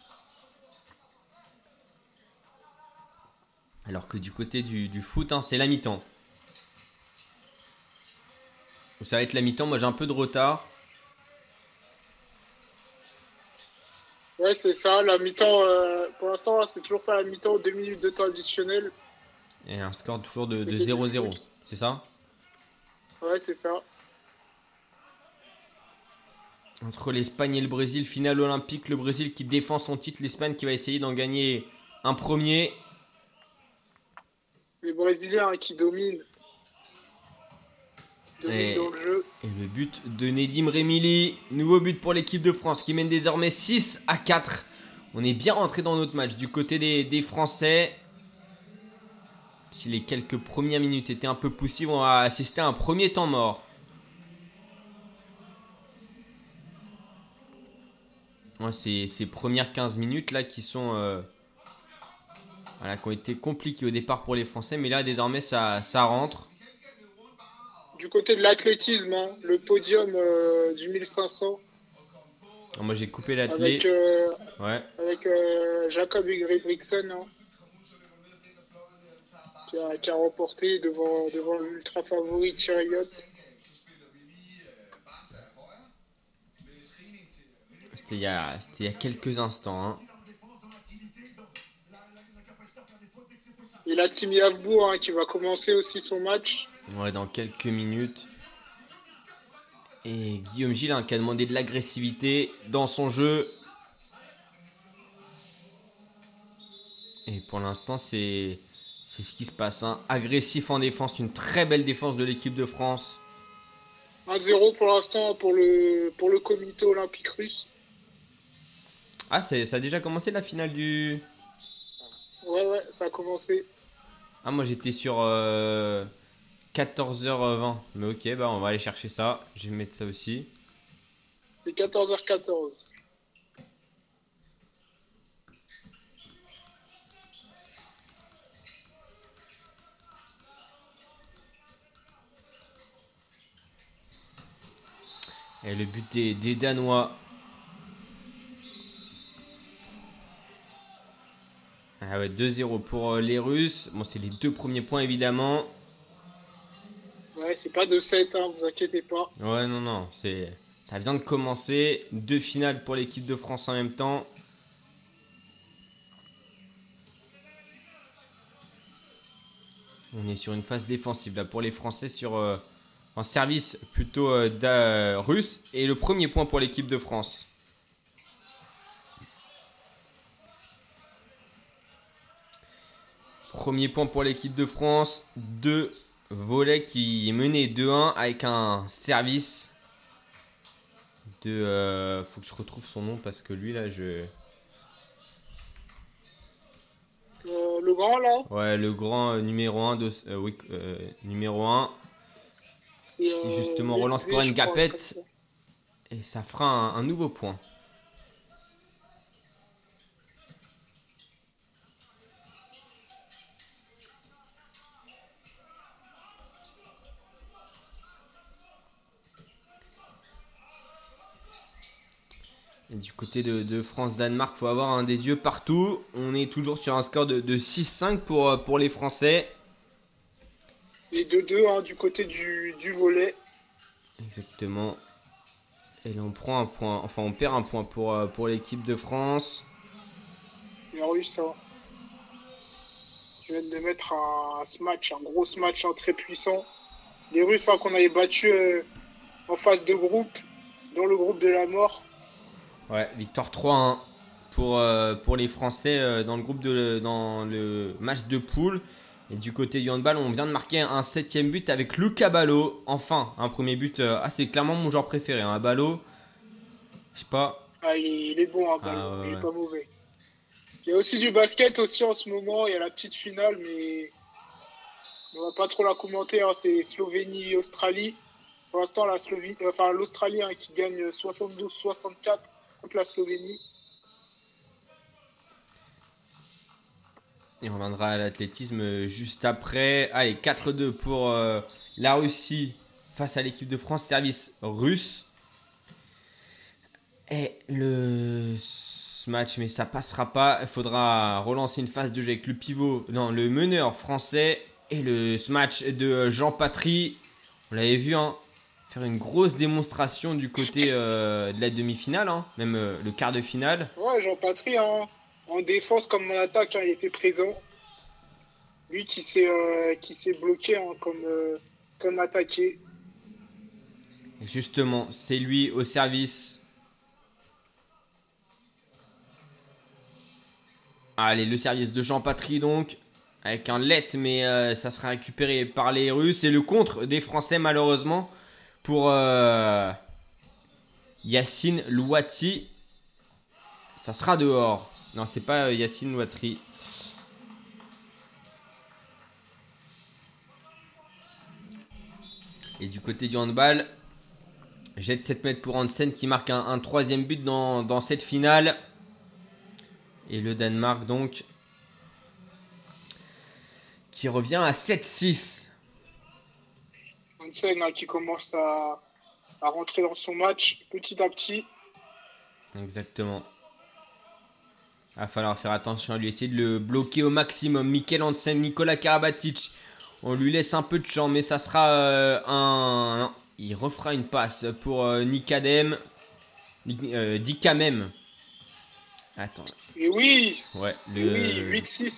Alors que du côté du, du foot, hein, c'est la mi-temps. Ça va être la mi-temps. Moi, j'ai un peu de retard. Ouais, c'est ça. La mi-temps, euh, pour l'instant, c'est toujours pas la mi-temps. Deux minutes de temps additionnel. Et un score toujours de, de Côté du 0-0. foot. C'est ça? Ouais, c'est ça. Entre l'Espagne et le Brésil, finale olympique. Le Brésil qui défend son titre. L'Espagne qui va essayer d'en gagner un premier. Les Brésiliens hein, qui dominent. Et- dans le jeu. Et le but de Nedim Remili. Nouveau but pour l'équipe de France qui mène désormais 6 à 4. On est bien rentré dans notre match du côté des, des Français. Si les quelques premières minutes étaient un peu poussives, on va assister à un premier temps mort. Ouais, c'est ces premières 15 minutes là qui sont euh, voilà, qui ont été compliquées au départ pour les Français, mais là désormais ça, ça rentre. Du côté de l'athlétisme, hein, le podium euh, du 1500 Alors, moi j'ai coupé l'athlé. avec, euh, Ouais. avec euh, Jacob Ingebrigtsen hein, qui, a, qui a remporté devant, devant l'ultra favori Chariot. C'était il, y a- c'était il y a quelques instants. hein. Et la team Yavbourg hein, qui va commencer aussi son match. Ouais, dans quelques minutes. Et Guillaume Gilles hein, qui a demandé de l'agressivité dans son jeu. Et pour l'instant, c'est c'est ce qui se passe. hein. Agressif en défense, une très belle défense de l'équipe de France. 1-0 pour l'instant pour le, pour le comité olympique russe. Ah, c'est- ça a déjà commencé la finale du. Ouais, ouais, ça a commencé. Ah, moi j'étais sur euh, 14h20. Mais ok, bah on va aller chercher ça. Je vais mettre ça aussi. C'est 14h14. Et le but des, des Danois. Ah ouais, 2-0 pour euh, les Russes. Bon, c'est les deux premiers points évidemment ouais, c'est pas 2-7, hein, vous inquiétez pas. Ouais, non, non, c'est ça vient de commencer. Deux finales pour l'équipe de France en même temps. On est sur une phase défensive là pour les Français sur euh, un service plutôt euh, euh, russe et le premier point pour l'équipe de France. Premier point pour l'équipe de France, 2 Volet qui est mené 2-1 avec un service de. Euh, faut que je retrouve son nom parce que lui là, je. Le grand là Ouais, le grand euh, numéro 1 de euh, oui, euh, numéro 1 qui justement relance pour une gapette et ça fera un nouveau point. Et du côté de, de France-Danemark, faut avoir un des yeux partout. On est toujours sur un score de, de 6-5 pour, euh, pour les Français. Et 2-2 hein, du côté du, du volet. Exactement. Et là, on prend un point, enfin, on perd un point pour, euh, pour l'équipe de France. Les Russes, hein. Ils viennent de mettre un, match, un gros match hein, très puissant. Les Russes hein, qu'on avait battus euh, en phase de groupe, dans le groupe de la mort. Ouais, victoire 3-1 pour, euh, pour les Français euh, dans le groupe de dans le match de poule. Et du côté du handball, on vient de marquer un septième but avec Luca Ballo. Enfin, un premier but. euh, ah, c'est clairement mon genre préféré. Un Ballo. Je sais pas. Ah, il, est, il est bon, hein, Ah, ouais, il est pas mauvais. Il y a aussi du basket aussi en ce moment, il y a la petite finale, mais on va pas trop la commenter, hein, c'est Slovénie-Australie. Pour l'instant, enfin l'Australie hein, qui gagne 72-64 contre la Slovénie. Et on reviendra à l'athlétisme juste après. Allez, 4-2 pour euh, la Russie face à l'équipe de France. Service russe. Et le match, mais ça passera pas. Il faudra relancer une phase de jeu avec le pivot, non, le meneur français. Et le match de Jean Patry. On l'avait vu, hein, faire une grosse démonstration du côté euh, de la demi-finale, hein, même euh, le quart de finale. Ouais, Jean Patry, hein, en défense comme en attaque, hein, il était présent. Lui qui s'est euh, qui s'est bloqué comme, comme attaqué. Justement, c'est lui au service. Allez, le service de Jean Patry donc. Avec un let, mais euh, ça sera récupéré par les Russes. Et le contre des Français, malheureusement, pour euh, Yacine Louati. Ça sera dehors. Non, c'est pas euh, Yacine Louatri. Et du côté du handball, Jet 7 mètres pour Hansen qui marque un, troisième but dans, dans cette finale. Et le Danemark donc qui revient à 7-6. Hansen hein, qui commence à, à rentrer dans son match petit à petit. Exactement. Il va falloir faire attention à lui, essayer de le bloquer au maximum. Mikel Hansen, Nicolas Karabatic. On lui laisse un peu de champ, mais ça sera euh, un. non, il refera une passe pour euh, Nicadem. Ni- euh, Dicamem. Attends. Et oui, Ouais, et le oui, 8-6.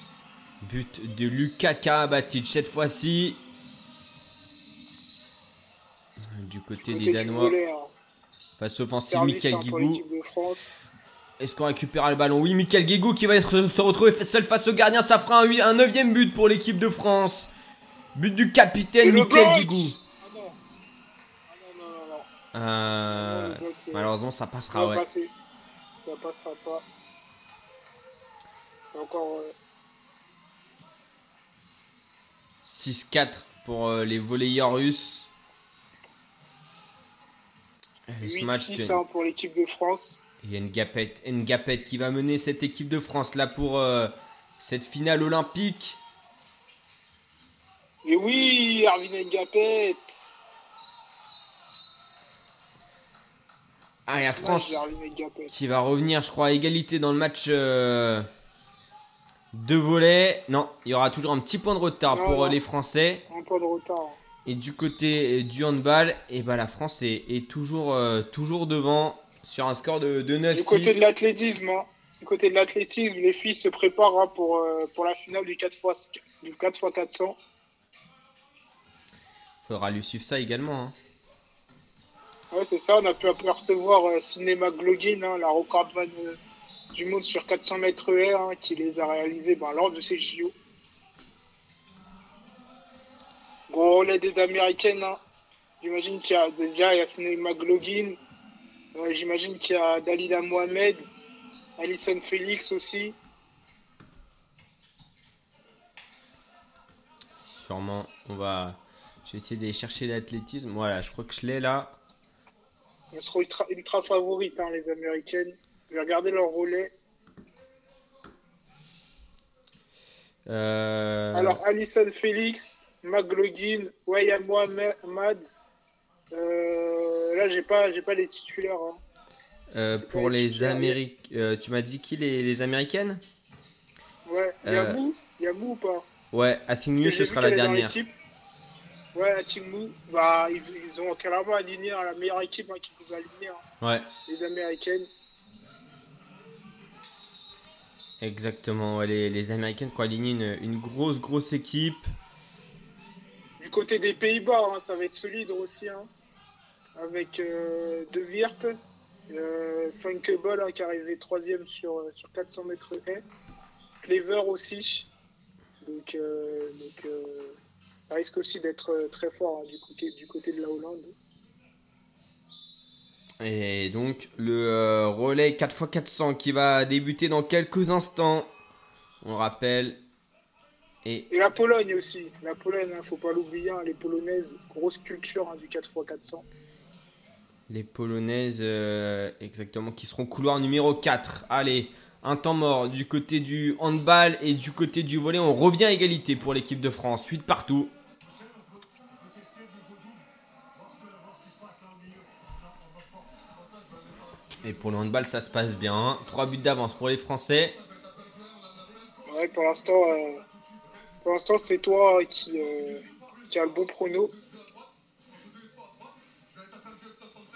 but de Lucas Karabatic cette fois-ci. Du côté des Côté Danois, volet, hein. face offensive, Michael Guigou. Est-ce qu'on récupère le ballon? Oui, Michael Guigou qui va être, se retrouver seul face au gardien. Ça fera un, neuvième but pour l'équipe de France. But du capitaine Michael Guigou. Ah. Ah. Euh, Non, le bloc, euh, malheureusement, ça ça passera, va ouais. passer. Ça passera pas. Encore. euh, 6-4 pour euh, les volleyeurs russes. Et ce match, 8-6 hein, pour l'équipe de France. Il y a Ngapet, Ngapet qui va mener cette équipe de France là pour euh, cette finale olympique. Et oui, Arvin Ngapet. Allez, la France Ouais, qui va revenir, je crois, à égalité dans le match euh, de volet. Non, il y aura toujours un petit point de retard Non, pour non. euh, les Français. Un peu de retard. Et du côté du handball, et bah, la France est, est toujours, euh, toujours devant sur un score de, de 9-6. Du côté de l'athlétisme, hein. du côté de l'athlétisme, les filles se préparent hein, pour, euh, pour la finale du 4x, du 4x400. Faudra lui suivre ça également. hein. Ouais, c'est ça, on a pu apercevoir euh, Cinéma Glogin, hein, la recordman euh, du monde sur 400 mètres air, hein, qui les a réalisés ben, lors de ces JO. Gros relais des Américaines. hein. J'imagine qu'il y a déjà il y a Cinéma Glogin. Euh, J'imagine qu'il y a Dalila Mohamed, Alison Félix aussi. Sûrement, on va. Je vais essayer d'aller chercher l'athlétisme. Voilà, je crois que je l'ai là. Elles seront ultra, ultra favorites, hein, les Américaines. Je vais regarder leur relais. Euh, Alors, Alison Félix, McLaughlin, Waya Mohamed. Euh, là, j'ai pas, j'ai pas les titulaires. hein. euh, pour Ouais, les tu as- Américaines. tu m'as dit qui les, les Américaines? Ouais, Euh, Yamou, Yamou ou pas? Ouais, que ce sera la dernière. Ouais, Mou, bah, ils, ils ont carrément aligné hein, la meilleure équipe hein, qu'ils pouvaient aligner, hein, Ouais, les Américaines. exactement. ouais, les, les Américaines qui ont aligné une, une grosse, grosse équipe. Côté des Pays-Bas, hein, ça va être solide aussi. Hein, avec euh, De Wirt, euh, Funkable hein, qui arrivé troisième sur, euh, sur 400 mètres haies. Clever aussi. Donc, euh, donc ça risque aussi d'être très fort du, côté, du côté de la Hollande. Et donc, le relais 4x400 qui va débuter dans quelques instants. On rappelle. Et Et la Pologne aussi. La Pologne, hein, faut pas l'oublier, hein, les Polonaises, grosse culture hein, du 4x400. les Polonaises, euh, exactement, qui seront couloir numéro 4. Allez, un temps mort du côté du handball et du côté du volet. On revient à égalité pour l'équipe de France. 8 partout. Et pour le handball, ça se passe bien. 3 buts d'avance pour les Français. Ouais, pour l'instant, euh, pour l'instant, c'est toi qui, euh, qui a le bon prono.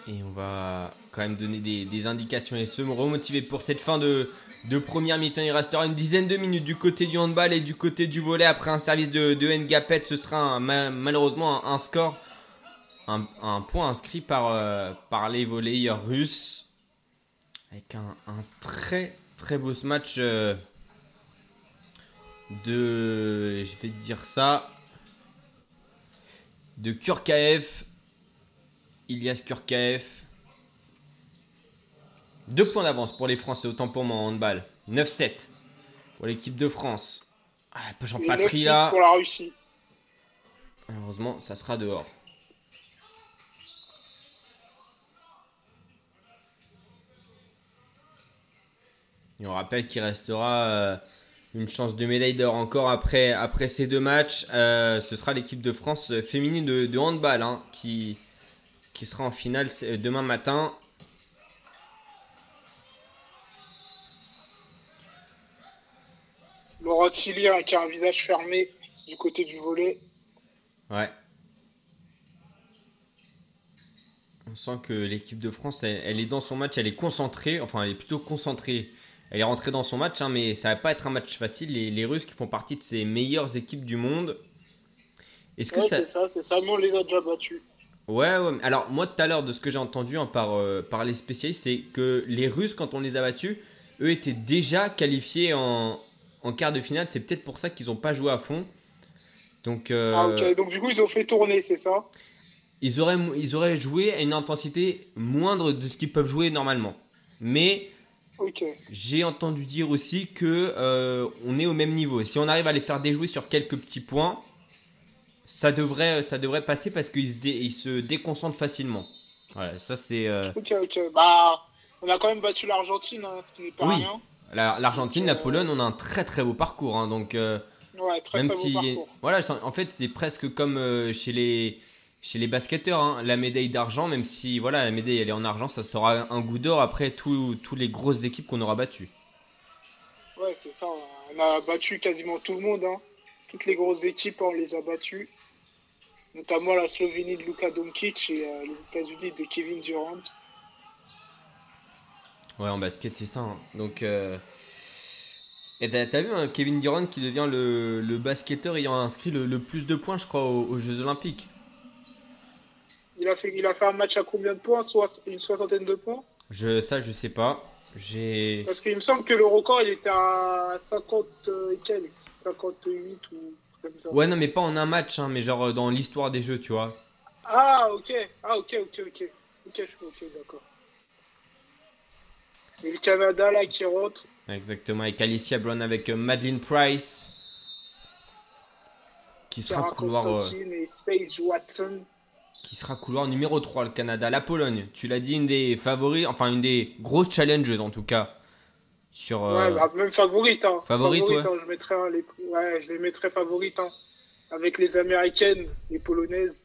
Et on va quand même donner des, indications et se remotiver pour cette fin de, première mi-temps. Il restera une dizaine de minutes du côté du handball et du côté du volet. Après un service de, Ngapet, ce sera malheureusement un, score, un, point inscrit par, euh, par les volleyeurs russes. Avec un, un très très beau match euh, de. Je vais te dire ça. De Kurkaev Ilias Kurkaev. Deux points d'avance pour les Français, autant pour moi en handball. 9-7 pour l'équipe de France. Ah, Jean Et Patry neuf là. pour la Russie. Malheureusement, ça sera dehors. Et on rappelle qu'il restera euh, une chance de médaille d'or encore après, après ces deux matchs. Euh, ce sera l'équipe de France féminine de, de handball hein, qui, qui sera en finale c'est- demain matin. Laurent Tilly hein, qui a un visage fermé du côté du volet. Ouais. On sent que l'équipe de France, elle, elle est dans son match, elle est concentrée, enfin elle est plutôt concentrée. Elle est rentrée dans son match, hein, mais ça va pas être un match facile. Les, les Russes qui font partie de ces meilleures équipes du monde. Est-ce que Ouais, ça... c'est ça, c'est ça. Nous, on les a déjà battus. Ouais, ouais. Alors moi tout à l'heure, de ce que j'ai entendu hein, par, euh, par les spécialistes, c'est que les Russes, quand on les a battus, eux étaient déjà qualifiés en, en quart de finale. C'est peut-être pour ça qu'ils n'ont pas joué à fond. Donc, euh, Ah, ok. Donc, du coup, ils ont fait tourner, c'est ça? Ils auraient, ils auraient joué à une intensité moindre de ce qu'ils peuvent jouer normalement. Mais J'ai entendu dire aussi que euh, on est au même niveau. Si on arrive à les faire déjouer sur quelques petits points, ça devrait, ça devrait passer parce qu'ils se, dé- ils se déconcentrent facilement. Voilà, ça c'est. euh, Ok, ok. Bah, on a quand même battu l'Argentine, hein, ce qui n'est pas Oui. rien. la- L'Argentine, la Euh, Pologne, on a un très très beau parcours. hein, donc euh, Ouais, très même très si, beau parcours. voilà, en fait c'est presque comme euh, chez les chez les basketteurs. hein. La médaille d'argent, même si voilà, la médaille elle est en argent, ça sera un goût d'or après tous tous les grosses équipes qu'on aura battues. Ouais, c'est ça. On a battu quasiment tout le monde. Hein. Toutes les grosses équipes, on les a battues. Notamment la Slovénie de Luka Doncic et euh, les États-Unis de Kevin Durant. Ouais, en basket, c'est ça. hein. Donc, euh, et t'as t'as vu hein, Kevin Durant qui devient le, le basketteur ayant inscrit le, le plus de points, je crois, aux, aux Jeux Olympiques. Il a, fait, il a fait un match à combien de points? Une soixantaine de points? Je, ça, je sais pas. J'ai. Parce qu'il me semble que le record, il était à 50 et quelques. 58 ou comme ça. Ouais, non, mais pas en un match, hein, mais genre euh, dans l'histoire des Jeux, tu vois. Ah, ok. Ah, ok, ok, ok. Ok, je ok, d'accord. Et le Canada, là, qui rentre. Exactement, avec Alicia Brown, avec euh, Madeline Price, qui sera Sarah couloir, euh, et Sage Watson. Qui sera couloir numéro 3, le Canada. La Pologne, tu l'as dit, une des favoris, enfin une des grosses challenges en tout cas. Sur, euh, Ouais, bah, même favorite. Hein. Favorite, ouais. hein, je, mettrais, hein, les... ouais, je les mettrais favorites. Hein. Avec les Américaines, les Polonaises.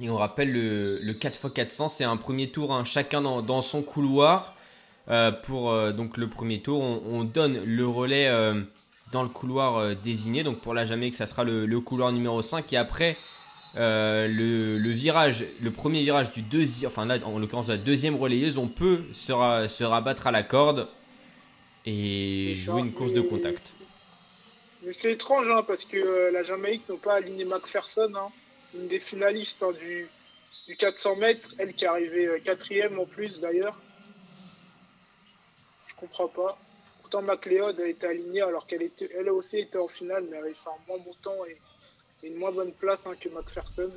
Et on rappelle le, le 4x400, c'est un premier tour, hein, chacun dans, dans son couloir. Euh, pour euh, donc le premier tour, on, on donne le relais dans le couloir désigné. Donc pour la Jamaïque, ça sera le, le couloir numéro 5. Et après, euh, le, le virage, le premier virage du deuxième, enfin là en l'occurrence de la deuxième relayeuse, on peut se, ra- se rabattre à la corde et jouer une course de contact. Mais c'est étrange, hein, parce que euh, la Jamaïque n'a pas aligné McPherson, hein, une des finalistes hein, du, du 400 mètres, elle qui est arrivée euh, quatrième en plus d'ailleurs. Je comprends pas. Pourtant, McLeod a été alignée alors qu'elle était, elle aussi était en finale, mais elle avait fait un moins bon temps et une moins bonne place hein, que McPherson.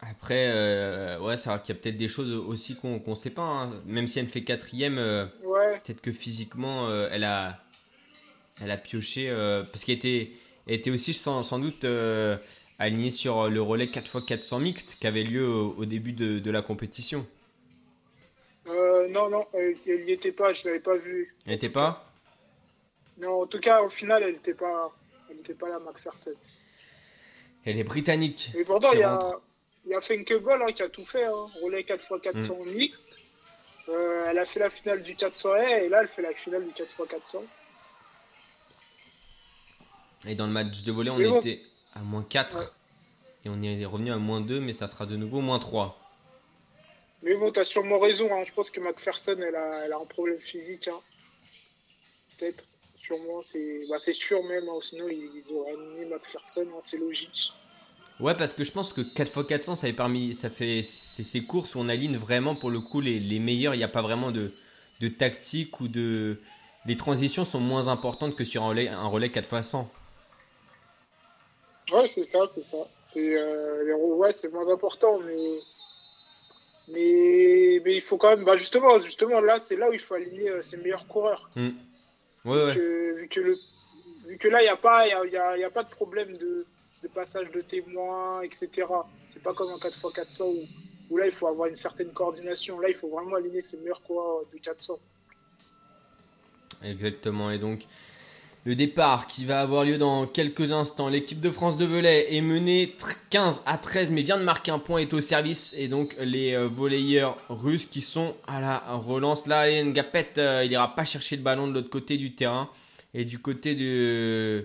Après, euh, ouais, c'est vrai qu'il y a peut-être des choses aussi qu'on qu'on sait pas. hein. Même si elle fait quatrième. euh, Ouais, Peut-être que physiquement, euh, elle, a, elle a pioché. parce qu'elle était, était aussi sans, sans doute alignée sur le relais 4x400 mixte qui avait lieu au, au début de, de la compétition. non, non, elle n'y était pas, je l'avais pas vue. Elle n'était pas? Non, en tout cas, au final, elle n'était pas, n'était pas là, McPherson. Elle est britannique. Et pourtant, il y a, il y a Fenkeball hein, qui a tout fait. Hein. Relais 4x400 Mm. mixte. Euh, elle a fait la finale du 400 et là, elle fait la finale du 4x400. Et dans le match de volley, on Mais bon. était à moins 4. Ouais. Et on est revenu à moins 2, mais ça sera de nouveau moins 3. Mais bon, t'as sûrement raison. Hein. Je pense que McPherson, elle a, elle a un problème physique. Hein. Peut-être. Sûrement. C'est bah, sûr même. hein. Sinon, ils, auraient aligné McPherson. hein. C'est logique. Ouais, parce que je pense que 4x400, ça, fait parmi, ça fait c'est ces courses où on aligne vraiment pour le coup les, les meilleurs. Il n'y a pas vraiment de, de tactique ou de. Les transitions sont moins importantes que sur un relais, un relais 4x100. Ouais, c'est ça, c'est ça. Et, euh, les roues, ouais, c'est moins important, mais... mais mais il faut quand même, bah justement, justement là, c'est là où il faut aligner euh, ses meilleurs coureurs. Ouais, ouais. Que- vu que le, vu que là, il n'y a pas, y a, y a- il y a pas de problème de, de passage de témoins, etc. C'est pas comme en 4x400 où, où là, il faut avoir une certaine coordination. Là, il faut vraiment aligner ses meilleurs coureurs de 400. Exactement. Et donc, le départ qui va avoir lieu dans quelques instants. L'équipe de France de volley est menée tr- 15 à 13, mais vient de marquer un point, est au service. Et donc, les euh, volleyeurs russes qui sont à la relance. Là, Alain Gapet, euh, il ira pas chercher le ballon de l'autre côté du terrain. Et du côté du,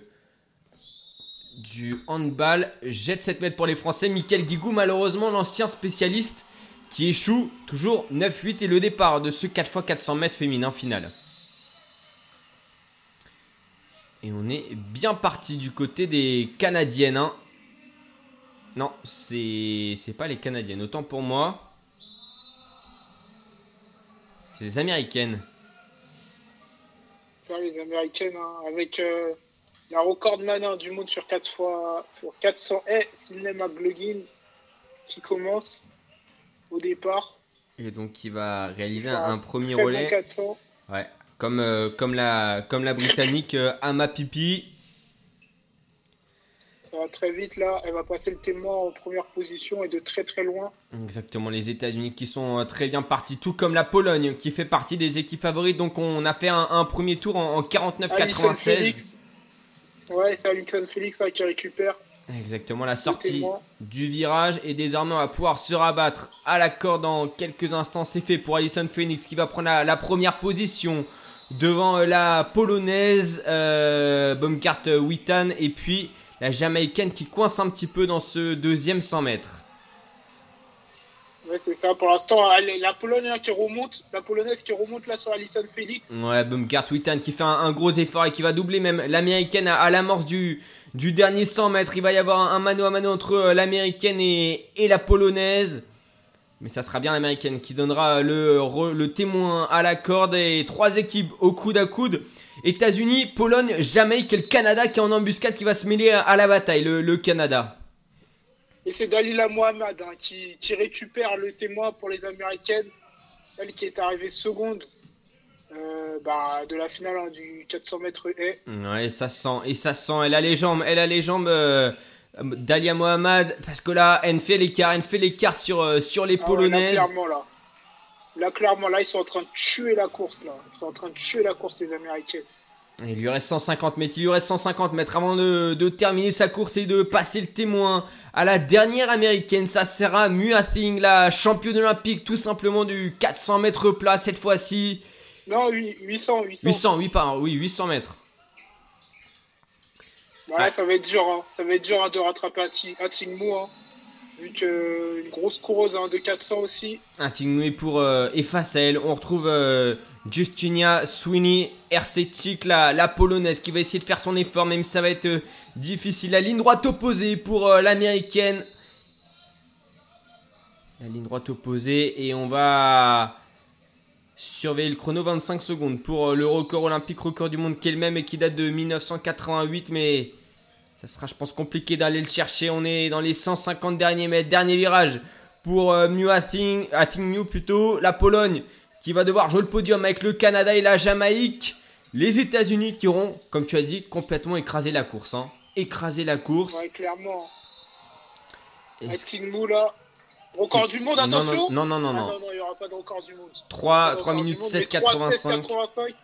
du handball, jette 7 mètres pour les Français. Michael Guigou, malheureusement, l'ancien spécialiste qui échoue toujours 9-8 et le départ de ce 4x400 mètres féminin final. Et on est bien parti du côté des Canadiennes. hein. Non, c'est pas les Canadiennes. Autant pour moi. C'est les Américaines. Ça, les Américaines, hein, avec euh, la recordman hein, du monde sur 4 fois, sur 400 et Sidney McLaughlin qui commence au départ. Et donc il va réaliser un, un premier bon relais. 400. Ouais. Comme, euh, comme, la, comme la Britannique euh, Ama Pipi. Ça va très vite là. Elle va passer le témoin en première position et de très très loin. Exactement, les États-Unis qui sont euh, très bien partis, tout comme la Pologne qui fait partie des équipes favorites. Donc on a fait un, un premier tour en, en Alison 49-96. Felix. Ouais, c'est Alison Felix hein, qui récupère. Exactement, la sortie du virage et désormais on va pouvoir se rabattre à la corde dans quelques instants. C'est fait pour Alison Phoenix qui va prendre la, la première position devant euh, la polonaise euh, Baumgart Witan et puis la jamaïcaine qui coince un petit peu dans ce deuxième 100 mètres. Ouais, c'est ça. Pour l'instant, la Pologne qui remonte, la Polonaise qui remonte là sur Alison Félix. Ouais, Baumgart Witan qui fait un, un gros effort et qui va doubler même l'américaine à, à l'amorce du, du dernier 100 mètres. Il va y avoir un, un mano à mano entre euh, l'américaine et, et la polonaise. Mais ça sera bien l'américaine qui donnera le, témoin à la corde et trois équipes au coude à coude. États-Unis, Pologne, Jamaïque et le Canada qui est en embuscade qui va se mêler à, à la bataille, le, le Canada. Et c'est Dalila Mohamed hein, qui, qui récupère le témoin pour les Américaines. Elle qui est arrivée seconde euh, bah, de la finale hein, du 400 mètres haies. Ouais, ça sent, et ça sent, elle a les jambes, elle a les jambes euh, Dalia Mohamed, parce que là, elle fait l'écart, elle fait l'écart sur, euh, sur les Ah ouais, Polonaises. là, clairement, là. Là, clairement, là, ils sont en train de tuer la course. Là. Ils sont en train de tuer la course, les Américaines. Il lui reste 150 mètres, il lui reste 150 mètres avant de, de terminer sa course et de passer le témoin à la dernière américaine. Ça sera Mua Thing, la championne olympique tout simplement du 400 mètres plat cette fois-ci. Non, oui, 800, 800. 800, oui, pardon, oui, 800 mètres. Ouais. ça va être dur. hein. Ça va être dur hein, de rattraper Ati- Atingmu. Hein. Vu que une grosse coureuse hein, de 400 aussi. Tingmoué pour euh, Effaceil. On retrouve euh, Justinia Sweeney, RCTIC, la, la polonaise qui va essayer de faire son effort, même si ça va être euh, difficile. La ligne droite opposée pour euh, l'américaine. La ligne droite opposée. Et on va surveiller le chrono 25 secondes pour euh, le record olympique, record du monde qui est le même et qui date de 1988. Mais ça sera, je pense, compliqué d'aller le chercher. On est dans les 150 derniers mètres. Dernier virage pour euh, Mew Athing, Athing plutôt. La Pologne qui va devoir jouer le podium avec le Canada et la Jamaïque. Les États-Unis qui auront, comme tu as dit, complètement écrasé la course. hein. Écrasé la course. Ouais, clairement. Atingmu là. Record du monde, attention. non, non, non, non, Ah non. non, non, il n'y aura pas de record du monde. 3, Pas de 3 record minutes du monde, 16, mais 3, 85. 85.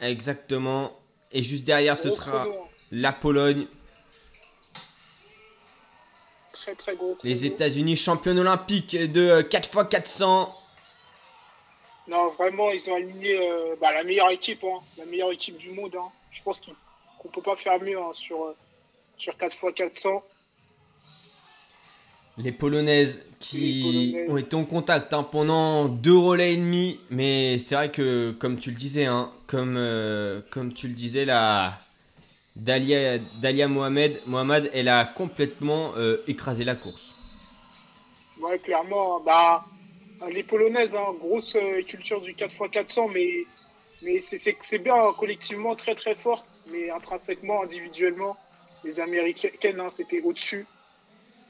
Exactement. Et juste derrière, ce sera la Pologne. Très très gros. Les. États-Unis, championnes olympiques de 4x400. Non, vraiment, ils ont aligné euh, bah, la meilleure équipe, hein, la meilleure équipe du monde. hein. Je pense qu'on peut pas faire mieux hein, sur, euh, sur 4x400. Les Polonaises qui Les Polonaises. ont été en contact hein, pendant deux relais et demi, mais c'est vrai que comme tu le disais, hein, comme, euh, comme tu le disais, la Dalia, Dalia Mohamed, Mohamed, elle a complètement euh, écrasé la course. Ouais, clairement. Bah, les Polonaises, hein, grosse euh, culture du 4x400, mais, mais c'est- bien hein, collectivement très très forte, mais intrinsèquement, individuellement, les Américaines, hein, c'était au-dessus.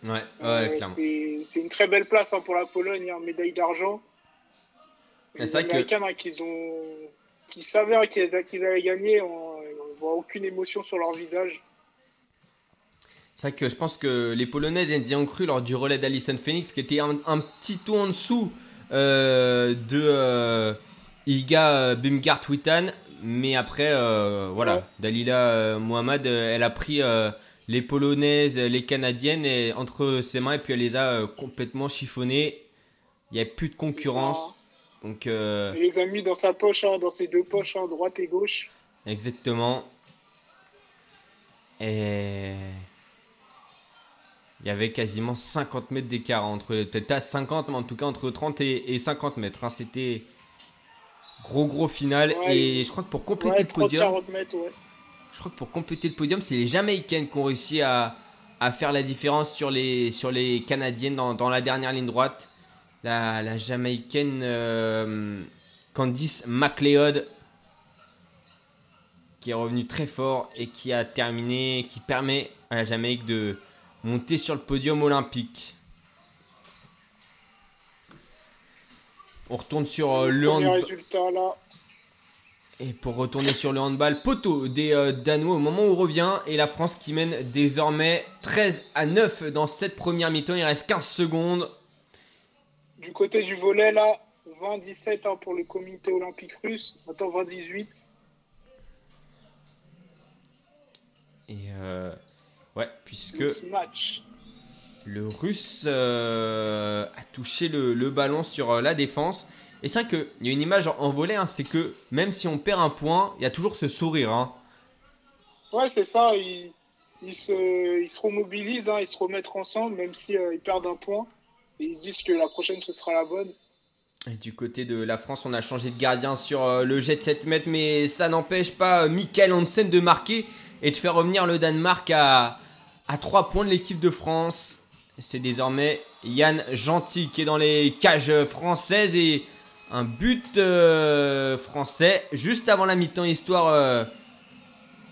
Ouais, ouais, Euh, clairement. c'est une très belle place hein, pour la Pologne, hein, médaille d'argent. Les c'est vrai que- qu'ils ont, qui savaient qu'ils allaient gagner, on ne voit aucune émotion sur leur visage. C'est vrai que je pense que les Polonaises, elles y ont cru lors du relais d'Alison Phoenix, qui était un, un petit tour en dessous euh, de euh, Ilga euh, Bumgart Witan. Mais après, euh, voilà, Ouais. Dalila euh, Mohamed, euh, elle a pris euh, les Polonaises, les Canadiennes et, entre ses mains et puis elle les a euh, complètement chiffonnées. Il n'y a plus de concurrence. Donc, euh, Il les a mis dans sa poche, hein, dans ses deux poches, hein, droite et gauche. Exactement. Et il y avait quasiment 50 mètres d'écart entre peut-être à 50, mais en tout cas entre 30 et, et 50 mètres. hein. C'était gros gros final. Ouais, et je crois que pour compléter Ouais, le podium, 30-40 mètres, ouais. je crois que pour compléter le podium, c'est les Jamaïcaines qui ont réussi à, à faire la différence sur les, sur les Canadiennes dans, dans la dernière ligne droite. La, la Jamaïcaine euh, Candice McLeod qui est revenu très fort et qui a terminé, qui permet à la Jamaïque de monter sur le podium olympique. On retourne sur euh, le handball. là. Et pour retourner sur le handball, poteau des euh, Danois au moment où on revient. Et la France qui mène désormais 13 à 9 dans cette première mi-temps. Il reste 15 secondes. Du côté du volet là, 20-17 hein, pour le comité olympique russe. Maintenant 20-18. Et, euh, Ouais, puisque match. le russe euh, a touché le, le ballon sur euh, la défense. Et c'est vrai qu'il y a une image en, en volet, hein, c'est que même si on perd un point, il y a toujours ce sourire. hein. Ouais, c'est ça. Ils, ils, se, ils se remobilisent, hein, ils se remettent ensemble, même si euh, ils perdent un point. Ils se disent que la prochaine, ce sera la bonne. Du côté de la France, on a changé de gardien sur euh, le jet de 7 mètres, mais ça n'empêche pas euh, Michael Hansen de marquer et de faire revenir le Danemark à, à 3 points de l'équipe de France. C'est désormais Yann Gentil qui est dans les cages françaises et un but euh, français juste avant la mi-temps, histoire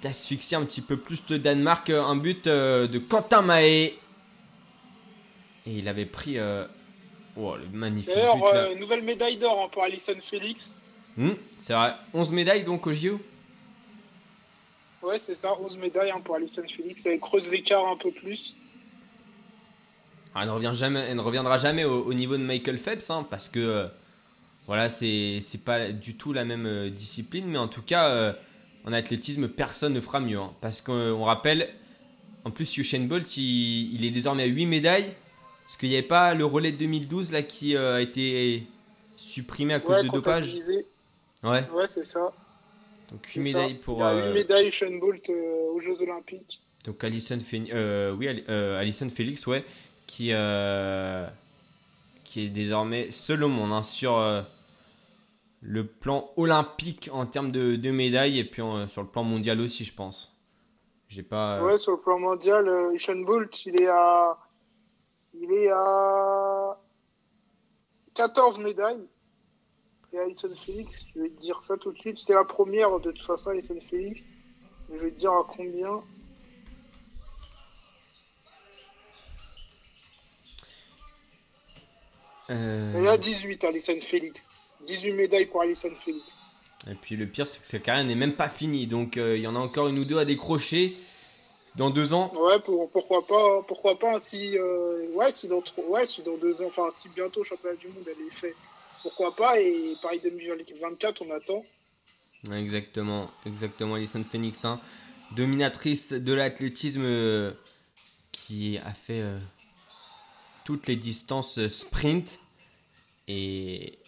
d'asphyxier un petit peu plus le Danemark. Un but de Quentin Mahé. Et il avait pris. euh, oh, le magnifique D'ailleurs, euh, nouvelle médaille d'or hein, pour Alison Félix. Hmm, c'est vrai. 11 médailles donc au JO. Ouais, c'est ça, 11 médailles hein, pour Alison Félix. Elle creuse l'écart un peu plus. Ah, elle, ne revient jamais, elle ne reviendra jamais au, au niveau de Michael Phelps hein, parce que euh, voilà, c'est c'est pas du tout la même euh, discipline, mais en tout cas, en athlétisme, personne ne fera mieux. parce qu'on rappelle, en plus, Usain Bolt, il, il est désormais à 8 médailles. Parce qu'il n'y avait pas le relais de 2012 là qui euh, a été supprimé à cause Ouais, de dopage? Ouais, Ouais, c'est ça. donc 8 c'est médailles ça. pour. Il y a euh, 8 médailles Sean Bolt euh, aux Jeux Olympiques. Donc Alison, oui, Ali- Alison Félix, ouais, qui, qui est désormais seul au monde hein, sur le plan olympique en termes de, de médailles et puis sur le plan mondial aussi, je pense. J'ai pas. Ouais, sur le plan mondial, Usain Bolt, il est à. Il est à. 14 médailles. Et Alison Félix, je vais te dire ça tout de suite. C'était la première de toute façon, Alison Félix. Je vais te dire à combien. euh, Elle à 18, Alison Félix. 18 médailles pour Alison Félix. Et puis le pire, c'est que sa carrière n'est même pas finie. Donc euh, il y en a encore une ou deux à décrocher dans deux ans. Ouais, pour, pourquoi pas, pourquoi pas si, euh, ouais, si dans ouais, si dans deux ans, enfin, si bientôt le championnat du monde elle est fait, pourquoi pas, et Paris 2024, on attend. Exactement, exactement, Alison Phoenix, hein. dominatrice de l'athlétisme euh, qui a fait euh, toutes les distances euh, sprint et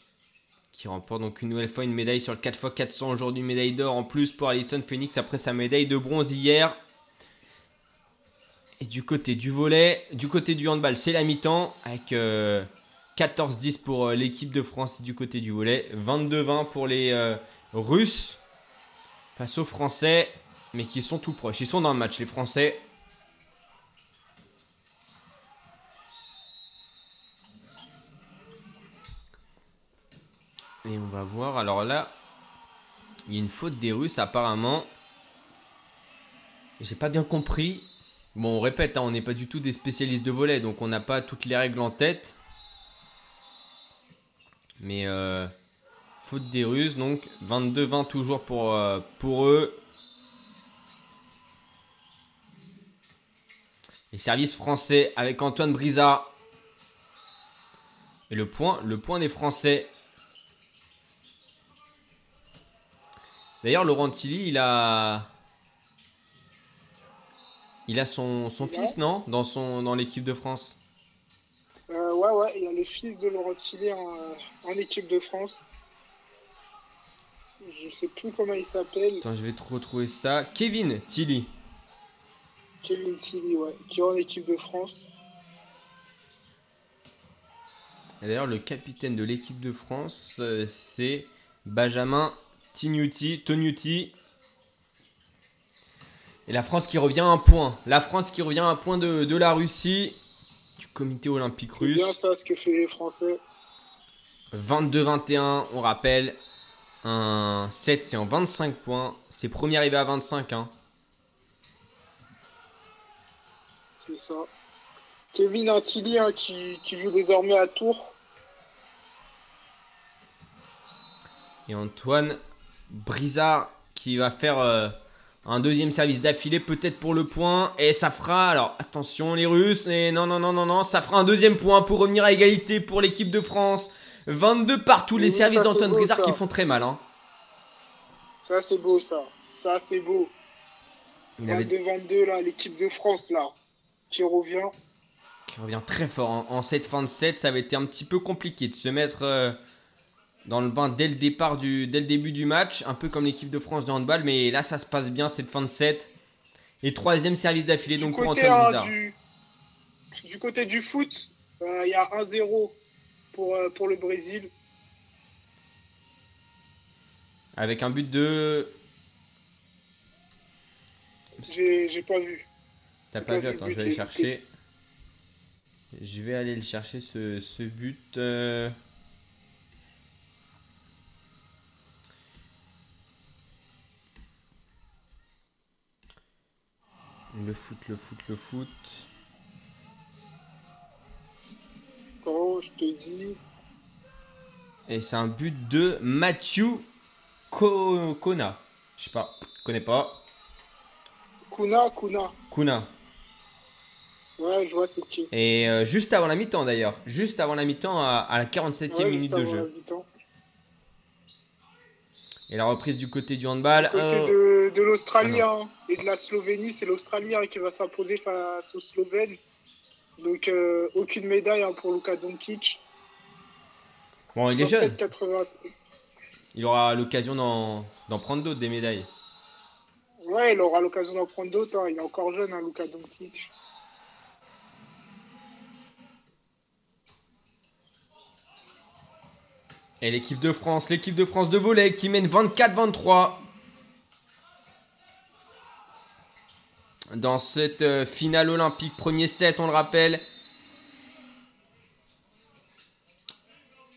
qui remporte donc une nouvelle fois une médaille sur le 4x400 aujourd'hui, médaille d'or en plus pour Alison Phoenix après sa médaille de bronze hier. Et du côté du volet, du côté du handball, c'est la mi-temps avec euh, 14-10 pour euh, l'équipe de France du côté du volet, 22-20 pour les euh, Russes face aux Français, mais qui sont tout proches. Ils sont dans le match, les Français. Et on va voir. Alors là, il y a une faute des Russes apparemment. J'ai pas bien compris. Bon, on répète, hein, on n'est pas du tout des spécialistes de volet, donc on n'a pas toutes les règles en tête. Mais euh, faute des Russes, donc 22-20 toujours pour, euh, pour eux. Les services français avec Antoine Brisa. Et le point, le point des Français. D'ailleurs, Laurent Tilly, il a. Il a son, son Ouais. fils, non? Dans, son, dans l'équipe de France. Euh, ouais, ouais, il y a le fils de Laurent Tilly en, en équipe de France. Je sais plus comment il s'appelle. Attends, je vais te retrouver ça. Kevin Tilly. Kevin Tilly, ouais, qui est en équipe de France. Et D'ailleurs, le capitaine de l'équipe de France, euh, c'est Benjamin Tignuti, Tognuti. Et la France qui revient à un point. La France qui revient à un point de, de la Russie, du comité olympique C'est russe. bien ça ce que fait les Français. 22-21, on rappelle. Un 7, c'est en 25 points. C'est premier arrivé à 25. Hein. C'est ça. Kevin Antilly hein, qui, qui joue désormais à Tours. Et Antoine Brizard qui va faire euh, un deuxième service d'affilée, peut-être pour le point. Et ça fera, alors attention les Russes, et non, non, non, non, non, ça fera un deuxième point pour revenir à égalité pour l'équipe de France. 22 partout, les Oui, services d'Antoine Brizard qui font très mal. Hein. Ça c'est beau ça. Ça c'est beau. Il avait 22-22, là, l'équipe de France, là, qui revient. qui revient très fort en, en cette fin de set. Ça avait été un petit peu compliqué de se mettre euh, dans le bain dès le départ du, dès le début du match, un peu comme l'équipe de France de handball. Mais là, ça se passe bien cette fin de set. Et troisième service d'affilée donc pour Antoine hein, Blizzard. du, du côté du foot, euh, il y a 1-0 pour, euh, pour le Brésil. Avec un but de. J'ai pas vu. T'as pas pas vu Attends, je vais aller chercher. Je vais aller le chercher ce, ce but. euh. Le foot, le foot, le foot. Quand je te dis. Et c'est un but de Mathieu Ko- Kona. Je sais pas, je connais pas. Kuna, Kuna. Kuna. Ouais, je vois c'est qui. Et euh, juste avant la mi-temps d'ailleurs. Juste avant la mi-temps à, à la 47e Ouais, minute de jeu. Et la reprise du côté du handball. Côté euh, de, de l'Australie ah hein, et de la Slovénie, c'est l'Australie hein, qui va s'imposer face aux Slovènes. Donc euh, aucune médaille hein, pour Luka Doncic. Bon, il est jeune. 107,80. Il aura l'occasion d'en prendre d'autres des médailles. Ouais, il aura l'occasion d'en prendre d'autres. hein. Il est encore jeune, hein, Luka Doncic. Et l'équipe de France, l'équipe de France de volley qui mène 24-23. Dans cette euh, finale olympique, premier set, on le rappelle.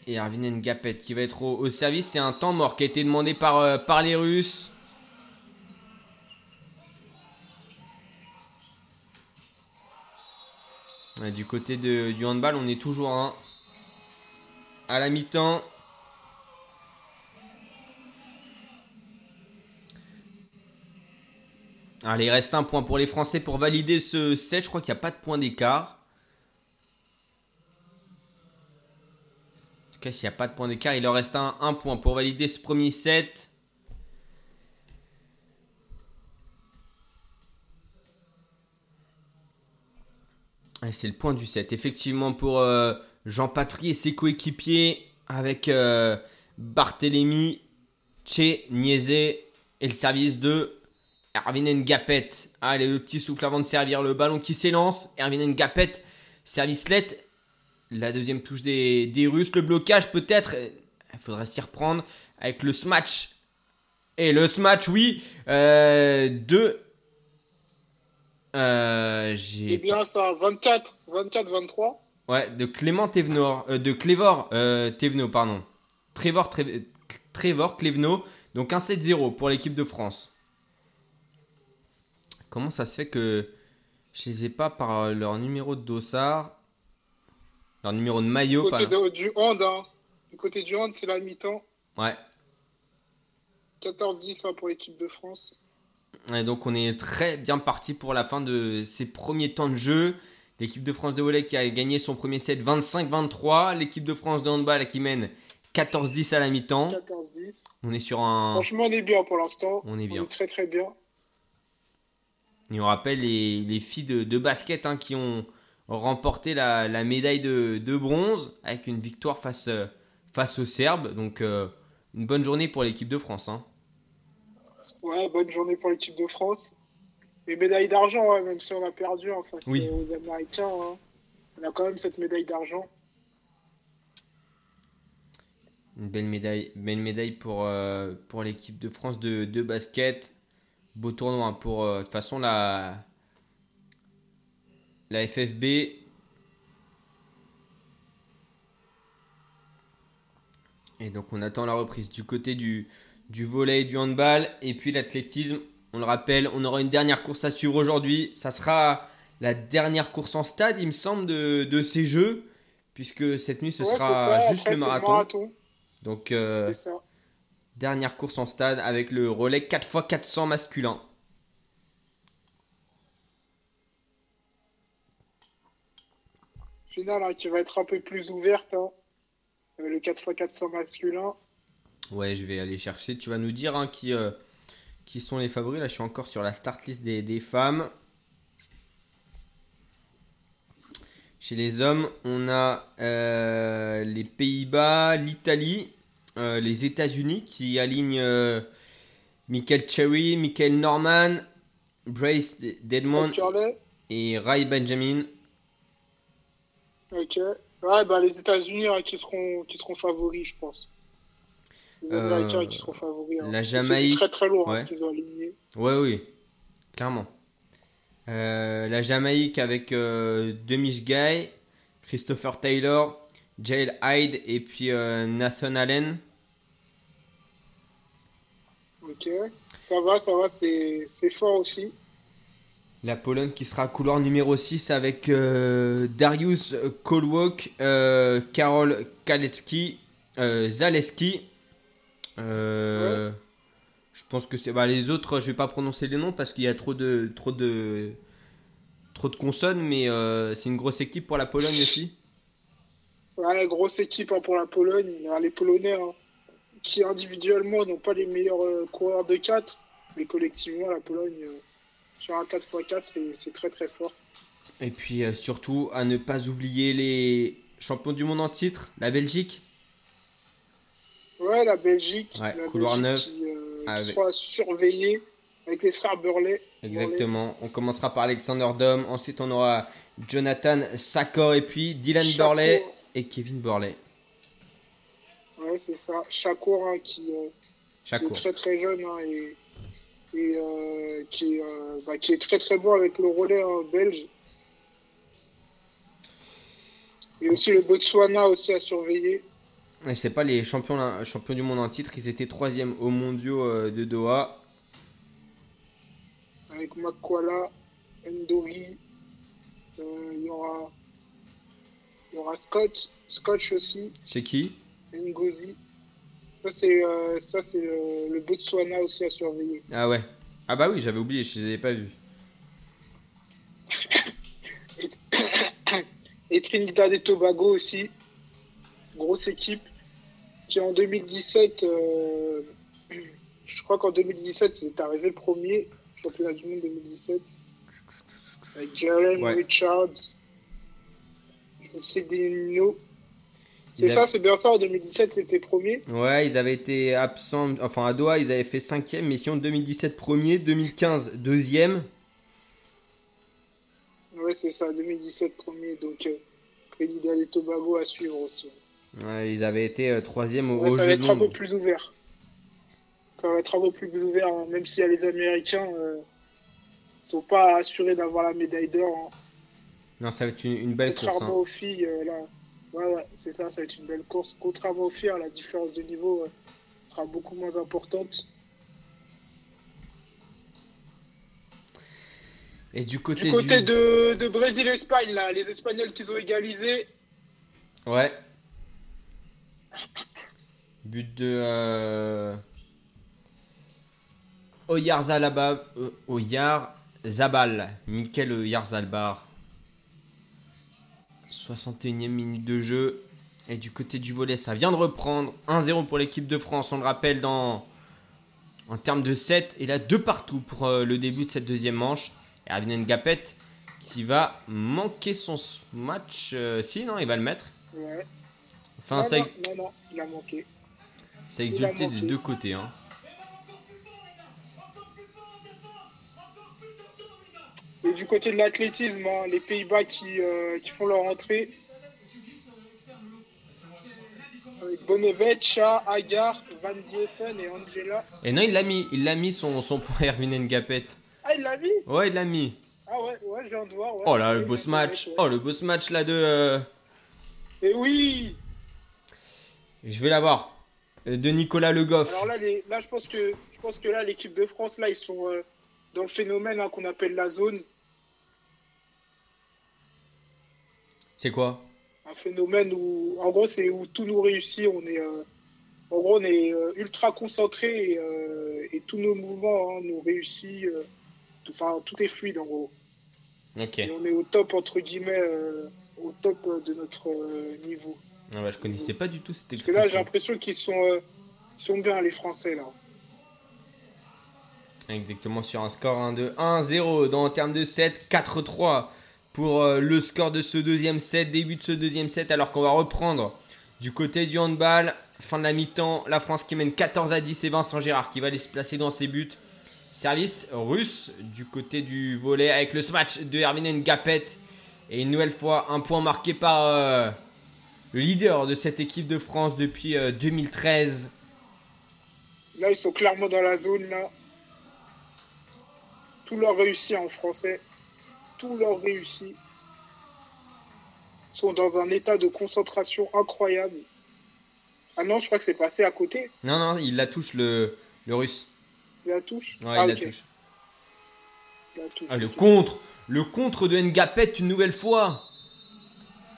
Et Arvin Ngapet qui va être au, service. C'est un temps mort qui a été demandé par, euh, par les Russes. Du côté de- du handball, on est toujours à la mi-temps. Allez, il reste un point pour les Français pour valider ce set. Je crois qu'il n'y a pas de point d'écart. En tout cas, s'il n'y a pas de point d'écart, il leur reste un, point pour valider ce premier set. Et c'est le point du set. Effectivement, pour euh, Jean Patry et ses coéquipiers, avec euh, Barthélemy, Che, et le service de Erwin Ngapet. Allez, le petit souffle avant de servir le ballon qui s'élance. Erwin Ngapet, service let. La deuxième touche des, des Russes. Le blocage peut-être. Il faudrait s'y reprendre avec le smash. Et le smash, oui. Euh, de. Euh, C'est J'ai bien ça, 24, 24, 23. Ouais, de Clément Thévenot, euh, de Clévor euh, Thévenot, pardon. Trevor, Trevor Clévenot, donc un 7-0 pour l'équipe de France. Comment ça se fait que je les ai pas par euh, leur numéro de dossard, leur numéro de Du maillot, côté pardon. de- du hand, hein. Du côté du hand, c'est la mi-temps. Ouais. 14-10 hein, pour l'équipe de France. Et donc on est très bien parti pour la fin de ces premiers temps de jeu. L'équipe de France de volley qui a gagné son premier set 25-23. L'équipe de France de handball qui mène 14-10 à la mi-temps. 14-10. On est sur un... Franchement, on est bien pour l'instant. On est bien. On est très très bien. Et on rappelle les, les filles de, de basket hein, qui ont remporté la, la médaille de, de bronze avec une victoire face, euh, face aux Serbes. Donc euh, une bonne journée pour l'équipe de France. hein. Ouais, bonne journée pour l'équipe de France. Et médaille d'argent, ouais, même si on a perdu hein, face Oui. aux Américains. hein. On a quand même cette médaille d'argent. Une belle médaille, belle médaille pour, euh, pour l'équipe de France de, de basket. Beau tournoi hein, pour euh, de toute façon la, la FFB. Et donc on attend la reprise du côté du, du et du handball. Et puis l'athlétisme, on le rappelle, on aura une dernière course à suivre aujourd'hui. Ça sera la dernière course en stade, il me semble, de, de ces jeux. Puisque cette nuit, ce Ouais, sera ça. juste Après, le marathon. Donc euh. Dernière course en stade avec le relais 4x400 masculin. Finale hein, qui va être un peu plus ouverte. hein. Euh, le 4x400 masculin. Ouais, je vais aller chercher. Tu vas nous dire hein, qui, euh, qui sont les favoris. Là, je suis encore sur la start list des, des femmes. Chez les hommes, on a euh, les Pays-Bas, l'Italie, euh, les États-Unis qui alignent euh, Michael Cherry, Michael Norman, Brace Deadmond et Ray Benjamin. Ok. Ouais, bah les États-Unis hein, qui seront qui seront favoris, je pense. Les Euh, Américains qui seront favoris. hein. la C'est Jamaïque, très très lourd hein, ouais. ce qu'ils ont aligné. Ouais, oui, clairement. Euh, la Jamaïque avec euh, Demish Guy, Christopher Taylor, Jael Hyde et puis euh, Nathan Allen. Ok. Ça va, ça va, c'est fort aussi. La Pologne qui sera couloir numéro 6 avec euh, Darius Kolwok, euh, Karol Kalecki, Zaleski. Je pense que c'est. Bah, les autres, je vais pas prononcer les noms parce qu'il y a trop de, trop de, trop de consonnes, mais c'est une grosse équipe pour la Pologne aussi. Ouais, grosse équipe hein, pour la Pologne. Les Polonais hein, qui individuellement n'ont pas les meilleurs euh, coureurs de 4, mais collectivement, la Pologne, euh, sur un 4x4, c'est- très très fort. Et puis euh, surtout, à ne pas oublier les champions du monde en titre, la Belgique. Ouais, la Belgique. Ouais, la couloir Belgique neuf. Qui, euh, qui Avec- sera surveillée avec les frères Burley. Exactement. On commencera par Alexander Dom. Ensuite, on aura Jonathan Sakor et puis Dylan Chaco. Burley et Kevin Burley. Ouais, c'est ça. Chacour hein, qui, euh, qui est très très jeune hein, et, et euh, qui, est, euh, bah, qui est très très bon avec le relais hein, belge. Et aussi le Botswana aussi à surveiller. Et c'est pas les champions, champions du monde en titre. Ils étaient troisième aux mondiaux de Doha. avec Makwala, Ndori, il y aura, il y aura Scott, Scotch aussi, C'est qui Ngozi. Ça c'est euh, ça c'est euh, le Botswana aussi à surveiller. Ah ouais. Ah bah oui, j'avais oublié, je les avais pas vus. Et Trinidad et Tobago aussi, grosse équipe qui en 2017, euh, je crois qu'en 2017 c'est arrivé premier championnat du monde 2017 avec Jalen Ouais. Richards, C'est Ils ça, avaient- c'est bien ça. En 2017 c'était premier. Ouais, ils avaient été absents. Enfin, à Doha, ils avaient fait cinquième. Mais si en 2017, premier. 2015, deuxième. Ouais, c'est ça, 2017 premier. Donc euh, Trinidad et Tobago à suivre aussi. Ouais, ils avaient été euh, troisième au, Ouais, au ça jeu va être un peu plus ouvert. Ça va être un peu plus ouvert, hein, même a les Américains euh, sont pas assurés d'avoir la médaille d'or. hein. Non, ça va être une, une belle course. Contrairement hein. aux filles, euh, là, ouais, ouais, c'est ça, ça va être une belle course. Contrairement aux filles, hein, la différence de niveau euh, sera beaucoup moins importante. Et du côté Du côté de, de Brésil-Espagne, là, les Espagnols qui ont égalisé, Ouais. But de. Euh... Euh, Oyarzabal. Mikel Oyarzalbar. 61e minute de jeu. Et du côté du volet, ça vient de reprendre. 1-0 pour l'équipe de France, on le rappelle, dans... en termes de 7. Et là, 2 partout pour euh, le début de cette deuxième manche. Et Avinen Gapet qui va manquer son match. euh, si, non, il va le mettre. ouais. Enfin, non, ça, non, non, non, il a manqué. ça a exulté des deux côtés. Hein. Et du côté de l'athlétisme, hein, les Pays-Bas qui, euh, qui font leur entrée. Avec Bonnevet, Agar, Van Dieffen et Angela. Et non, il l'a mis. Il l'a mis son, son point Erwin Ngapet. Ah, il l'a mis? Ouais, il l'a mis. Ah ouais, ouais, je viens de voir. ouais. Oh là, le boss match. ouais. Oh, le boss match là de. euh, Et oui Je vais l'avoir. Euh, De Nicolas Le Goff. Alors là, les, là je, pense que, je pense que là, l'équipe de France, là, ils sont euh, dans le phénomène hein, qu'on appelle la zone. C'est quoi Un phénomène où, en gros, c'est où tout nous réussit. On est, euh, en gros, on est euh, ultra concentré et, euh, et tous nos mouvements hein, nous réussissent. tout- Enfin, tout est fluide, en gros. Ok. Et on est au top, entre guillemets, au top de notre niveau. Ah bah, je connaissais pas du tout cette Parce que là, j'ai l'impression qu'ils sont, sont bien, les Français, là. Exactement sur un score 1 de 1-0 dans en termes de set 4-3 pour euh, le score de ce deuxième set, début de ce deuxième set alors qu'on va reprendre du côté du handball, fin de la mi-temps, la France qui mène 14 à 10 et Vincent Gérard qui va aller se placer dans ses buts. Service russe du côté du volet avec le smash de Erwin Gapet et une nouvelle fois un point marqué par euh, le leader de cette équipe de France depuis euh, 2013. Là, ils sont clairement dans la zone, là. Tout leur réussit en français. Tout leur réussit. Ils sont dans un état de concentration incroyable. Ah non, je crois que c'est passé à côté. Non, non, il la touche le, le russe. La touche? Ouais, ah, il la touche. La touche, Ah, le contre Le contre de Ngapet une nouvelle fois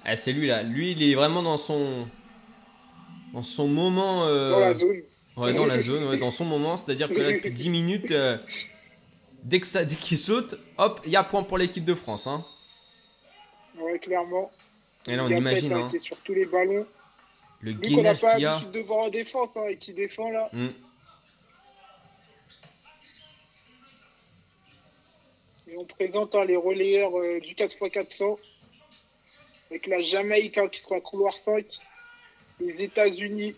Ah, c'est lui là. Lui, il est vraiment dans son. Dans son moment. euh, Dans la zone. Ouais, dans la zone, ouais, dans son moment. C'est-à-dire que là, depuis 10 minutes, euh, dès que ça- dès qu'il saute, hop, il y a point pour l'équipe de France. Hein. Ouais, clairement. Et là, on Gapet, imagine là, hein, qui est sur tous les ballons. le Lui qu'on n'a gainage pas qu'il y a. l'habitude de voir en défense hein, et qui défend là. Hmm. Et on présente hein, les relayeurs euh, du 4x400 avec la Jamaïque hein, qui sera couloir 5, les États-Unis,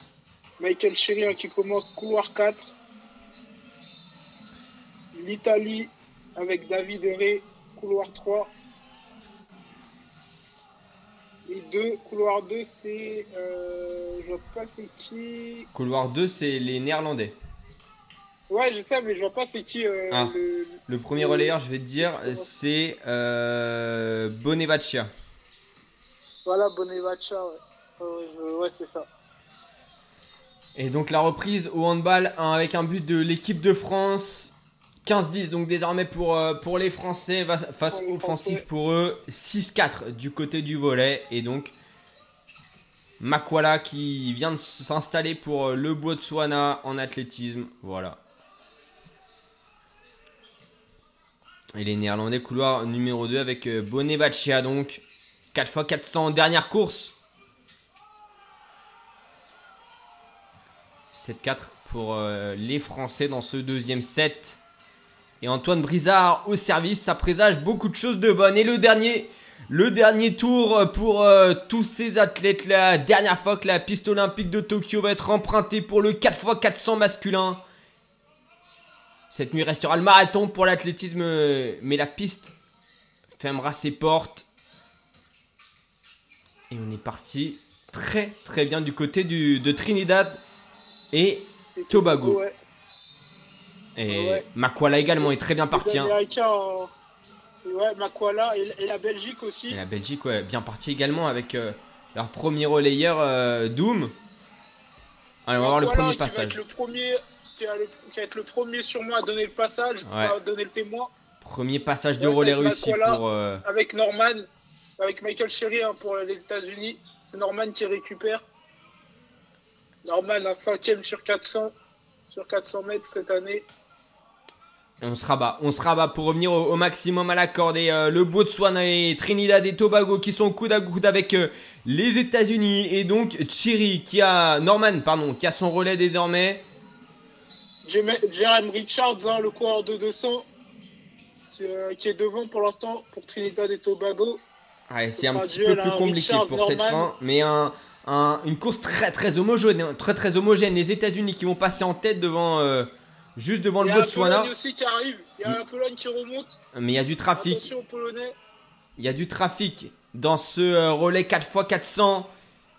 Michael Sherry hein, qui commence couloir 4, l'Italie avec David Herré, couloir 3. Et 2, couloir 2, c'est. Euh, je vois pas c'est qui. Couloir 2, c'est les Néerlandais. Ouais, je sais, mais je vois pas c'est qui euh, Ah. le. Le premier relayeur, je vais te dire, c'est euh, Bonevaccia. Voilà, Bonevacha, ouais. Ouais, c'est ça. Et donc la reprise au handball hein, avec un but de l'équipe de France. 15-10 donc désormais pour, euh, pour les Français face les offensive Français. pour eux. 6-4 du côté du volet. Et donc Makwala qui vient de s'installer pour euh, le Botswana en athlétisme. Voilà. Et les Néerlandais couloir numéro 2 avec euh, Bonevaccia donc 4x400 dernière course. 7-4 pour les Français dans ce deuxième set. Et Antoine Brizard au service, ça présage beaucoup de choses de bonnes. Et le dernier, le dernier tour pour euh, tous ces athlètes. La dernière fois que la piste olympique de Tokyo va être empruntée pour le 4x400 masculin. Cette nuit restera le marathon pour l'athlétisme, euh, mais la piste fermera ses portes. Et on est parti très très bien du côté de Trinidad et Tobago. Et Ouais. Makwala également est très bien parti. Les hein. Euh, ouais, Makwala et, et la Belgique aussi. Et la Belgique, ouais, bien partie également avec euh, leur premier relayeur euh, Doom. Allez, on va voir le premier passage. le premier, qui va, le- qui va être le premier sur moi à donner le passage, Ouais. à donner le témoin. Premier passage de Ouais, relais réussi pour. euh, Avec Norman, avec Michael Sherry hein, pour les États-Unis. C'est Norman qui récupère. Norman, un cinquième sur 400, sur 400 mètres cette année. On se rabat, on se rabat pour revenir au, au maximum à la corde. Et euh, le Botswana et Trinidad et Tobago qui sont coude à coude avec euh, les États-Unis. Et donc Chiri qui a. Norman, pardon, qui a son relais désormais. Jeremy Richards, hein, le coureur de 200, qui, euh, qui est devant pour l'instant pour Trinidad et Tobago. Ouais, c'est Ce un petit peu plus hein, compliqué Richards, pour cette fin, mais un, un- une course très très homogène, hein, très très homogène. Les États-Unis qui vont passer en tête devant, juste devant Il y le a Botswana, Pologne aussi qui arrive. Il y a un Pologne qui remonte. mais il y a du trafic, il y a du trafic dans ce euh, relais 4x400.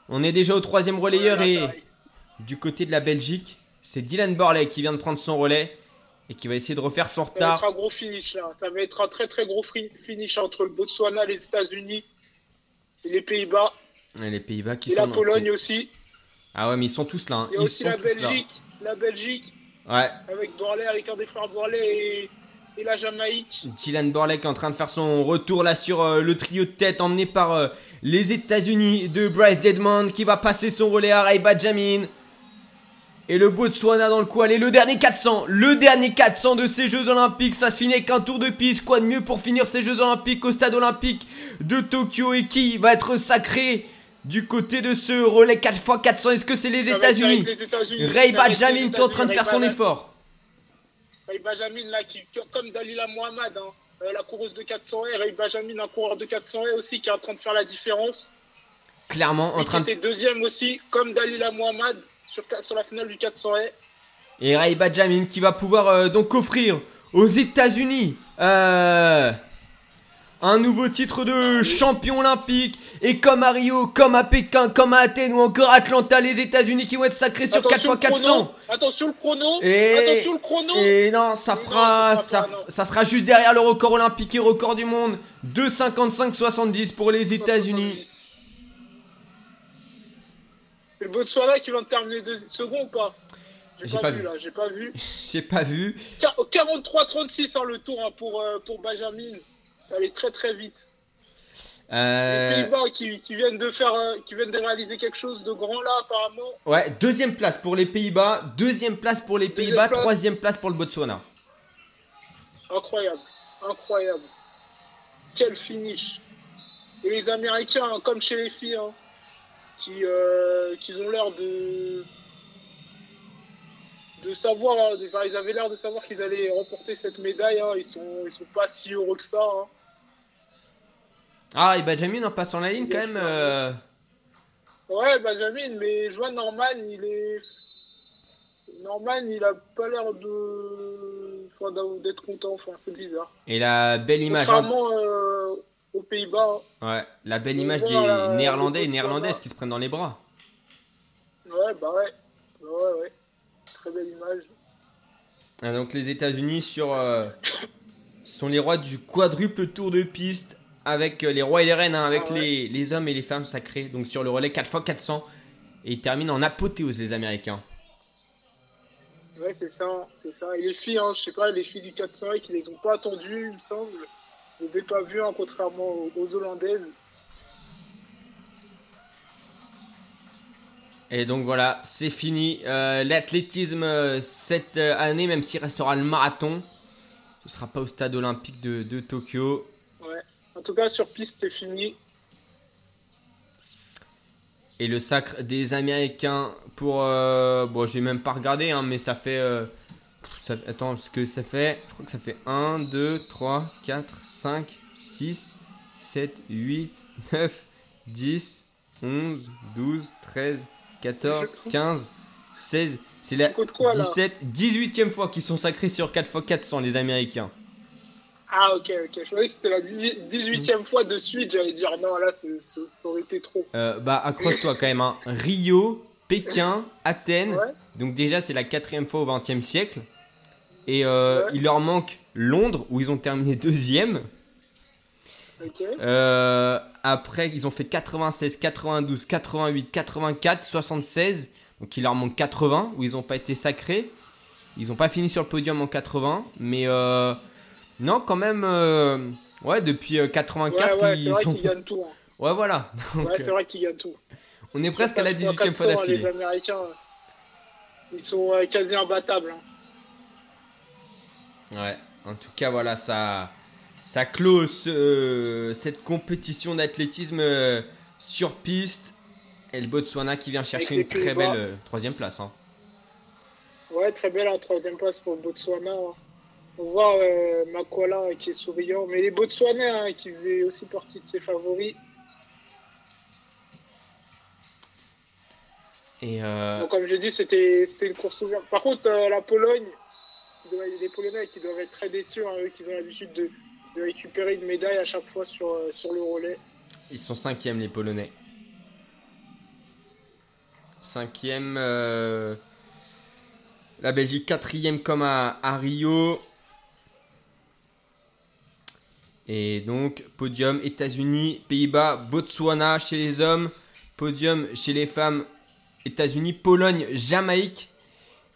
On est déjà au troisième relayeur Ouais, là, et du côté de la Belgique, c'est Dylan Borley qui vient de prendre son relais et qui va essayer de refaire son Ça va être retard. un gros finish là. Ça va être un très très gros finish entre le Botswana, les États-Unis et les Pays-Bas. Et les Pays-Bas qui Et sont la Pologne aussi. Ah ouais, mais ils sont tous là. hein. Il y a Ils aussi sont la. Belgique. La Belgique Ouais, avec Borley, avec un des frères Borley et, et la Jamaïque. Dylan Borley qui est en train de faire son retour là sur euh, le trio de tête emmené par euh, les États-Unis de Bryce Deadman qui va passer son relais à Ray Benjamin. Et le Botswana dans le coup, allez, le dernier 400, le dernier 400 de ces Jeux Olympiques, ça se finit avec un tour de piste, quoi de mieux pour finir ces Jeux Olympiques au stade olympique de Tokyo et qui va être sacré du côté de ce relais 4x400, est-ce que c'est les États-Unis. Ray les Benjamin qui est en train de faire son effort. Ray Benjamin, là, qui, comme Dalila Mohamed, hein, euh, la coureuse de 400 et Ray Benjamin, un coureur de 400 et aussi, qui est en train de faire la différence. Clairement en Et train qui de. était deuxième aussi, comme Dalila Mohamed, sur, sur la finale du 400 et. Et Ray Benjamin qui va pouvoir euh, donc offrir aux États-Unis euh, un nouveau titre de champion olympique. Et comme à Rio, comme à Pékin, comme à Athènes ou encore à Atlanta, les États-Unis qui vont être sacrés sur Attention 4x400. le chrono, Attention le chrono Et- Attention le chrono Et non, ça fera, ça ça, pas, sera juste derrière le record olympique et record du monde. 2,55-70 pour les États-Unis. C'est le Botswana qui vient de terminer deux secondes ou pas? J'ai pas vu, vu. là, j'ai pas vu. J'ai pas vu. Quar- 43-36 hein, le tour hein, pour, euh, pour Benjamin. Ça allait très très vite. Les Euh, Pays-Bas qui, qui viennent de faire, euh, qui viennent de réaliser quelque chose de grand là apparemment. ouais, deuxième place pour les Pays-Bas, deuxième place pour les Pays-Bas, place. troisième place pour le Botswana. Incroyable, incroyable. Quel finish. Et les Américains, hein, comme chez les filles, hein, qui, euh, qui ont l'air de de savoir, hein, de- enfin, ils avaient l'air de savoir qu'ils allaient remporter cette médaille. hein. Ils sont, ils sont pas si heureux que ça. hein. Ah, et Benjamin en passant la ligne quand même. euh, Ouais, Benjamin, mais je vois Norman, il est. Norman, il a pas l'air de. enfin, d'être content, enfin, c'est bizarre. Et la belle image. hein. Contrairement euh, aux Pays-Bas. hein. Ouais, la belle image des euh, Néerlandais et. Néerlandaises qui se prennent dans les bras. Ouais, bah ouais. Ouais, ouais. Très belle image. Ah, donc les États-Unis sur euh, sont les rois du quadruple tour de piste avec euh, les rois et les reines, hein, avec Ah ouais. les, les hommes et les femmes sacrés. Donc sur le relais 4x400 et ils terminent en apothéose les Américains. Ouais, c'est ça, c'est ça. Et les filles, hein, je sais pas, les filles du 400 qui les ont pas attendues, il me semble. Je les ai pas vues, hein, contrairement aux, Hollandaises. Et donc voilà, c'est fini. Euh, L'athlétisme euh, cette année, même s'il restera le marathon, ce sera pas au stade olympique de, de Tokyo. En tout cas, sur piste, c'est fini. Et le sacre des Américains pour... euh, bon, j'ai même pas regardé, hein, mais ça fait... euh, ça, attends, ce que ça fait... Je crois que ça fait 1, 2, 3, 4, 5, 6, 7, 8, 9, 10, 11, 12, 13, 14, 15, 16... C'est la quoi, là? 17, 18e fois qu'ils sont sacrés sur 4x400, les Américains. Ah, ok, ok. Je croyais que c'était la 18e fois de suite. J'allais dire non, là, ça aurait été trop. Euh, bah, accroche-toi quand même. Hein. Rio, Pékin, Athènes. Ouais. Donc déjà, c'est la quatrième fois au XXe siècle. Et euh, Ouais. il leur manque Londres, où ils ont terminé deuxième. Euh, après, ils ont fait 96, 92, 88, 84, 76. Donc il leur manque 80, où ils n'ont pas été sacrés. Ils n'ont pas fini sur le podium en 80. Mais euh, non, quand même... euh, ouais, depuis euh, Ouais, 84, ouais, c'est ils vrai sont... qu'ils gagnent tout. hein. Ouais, voilà. Donc, Ouais, c'est euh, vrai qu'ils gagnent tout. on est presque à la 18e fois 400, Les d'affilée. Américains, euh, ils sont euh, quasi imbattables. hein. Ouais, en tout cas, voilà, ça, ça clôt ce- cette compétition d'athlétisme euh, sur piste. Et le Botswana qui vient chercher une les très belle euh, troisième place. hein. Ouais, très belle la troisième place pour le Botswana. hein. On voit euh, Makwala euh, qui est souriant, mais les Botswanais hein, qui faisaient aussi partie de ses favoris. Et euh, Donc, comme j'ai dit, c'était une course ouverte. Par contre, euh, la Pologne, les Polonais qui doivent être très déçus, hein, eux qui ont l'habitude de, de récupérer une médaille à chaque fois sur, sur le relais. ils sont cinquièmes, les Polonais. Cinquième. la Belgique quatrième comme à, à Rio. Et donc, podium États-Unis, Pays-Bas, Botswana chez les hommes. Podium chez les femmes, États-Unis, Pologne, Jamaïque.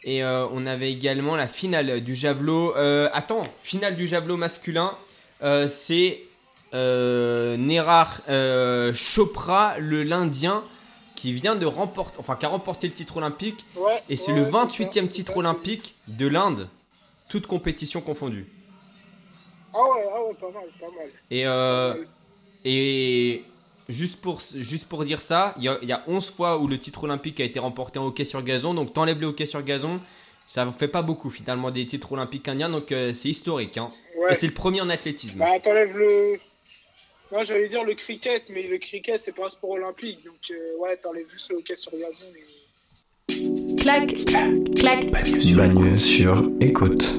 Et euh, on avait également la finale du javelot. euh, attends, finale du javelot masculin. euh, C'est Nerar Chopra, le l'Indien, qui vient de remporter, enfin qui a remporté le titre olympique. Ouais, Et c'est ouais, le ça, 28e c'est titre olympique de l'Inde, toute compétition confondue. Ah ouais, ah ouais, pas mal, pas mal. Et, euh, Pas mal. et juste, pour, juste pour dire ça, il y, a, il y a 11 fois où le titre olympique a été remporté en hockey sur gazon. Donc t'enlèves le hockey sur gazon, Ça ne fait pas beaucoup finalement des titres olympiques indiens, donc euh, c'est historique. Hein. Ouais. Et c'est le premier en athlétisme. Bah, t'enlèves le. Moi, j'allais dire le cricket, mais le cricket, c'est pas un sport olympique. Donc, euh, ouais, t'enlèves juste le hockey sur gazon. Mais... clac, clac. Bagneux sur écoute.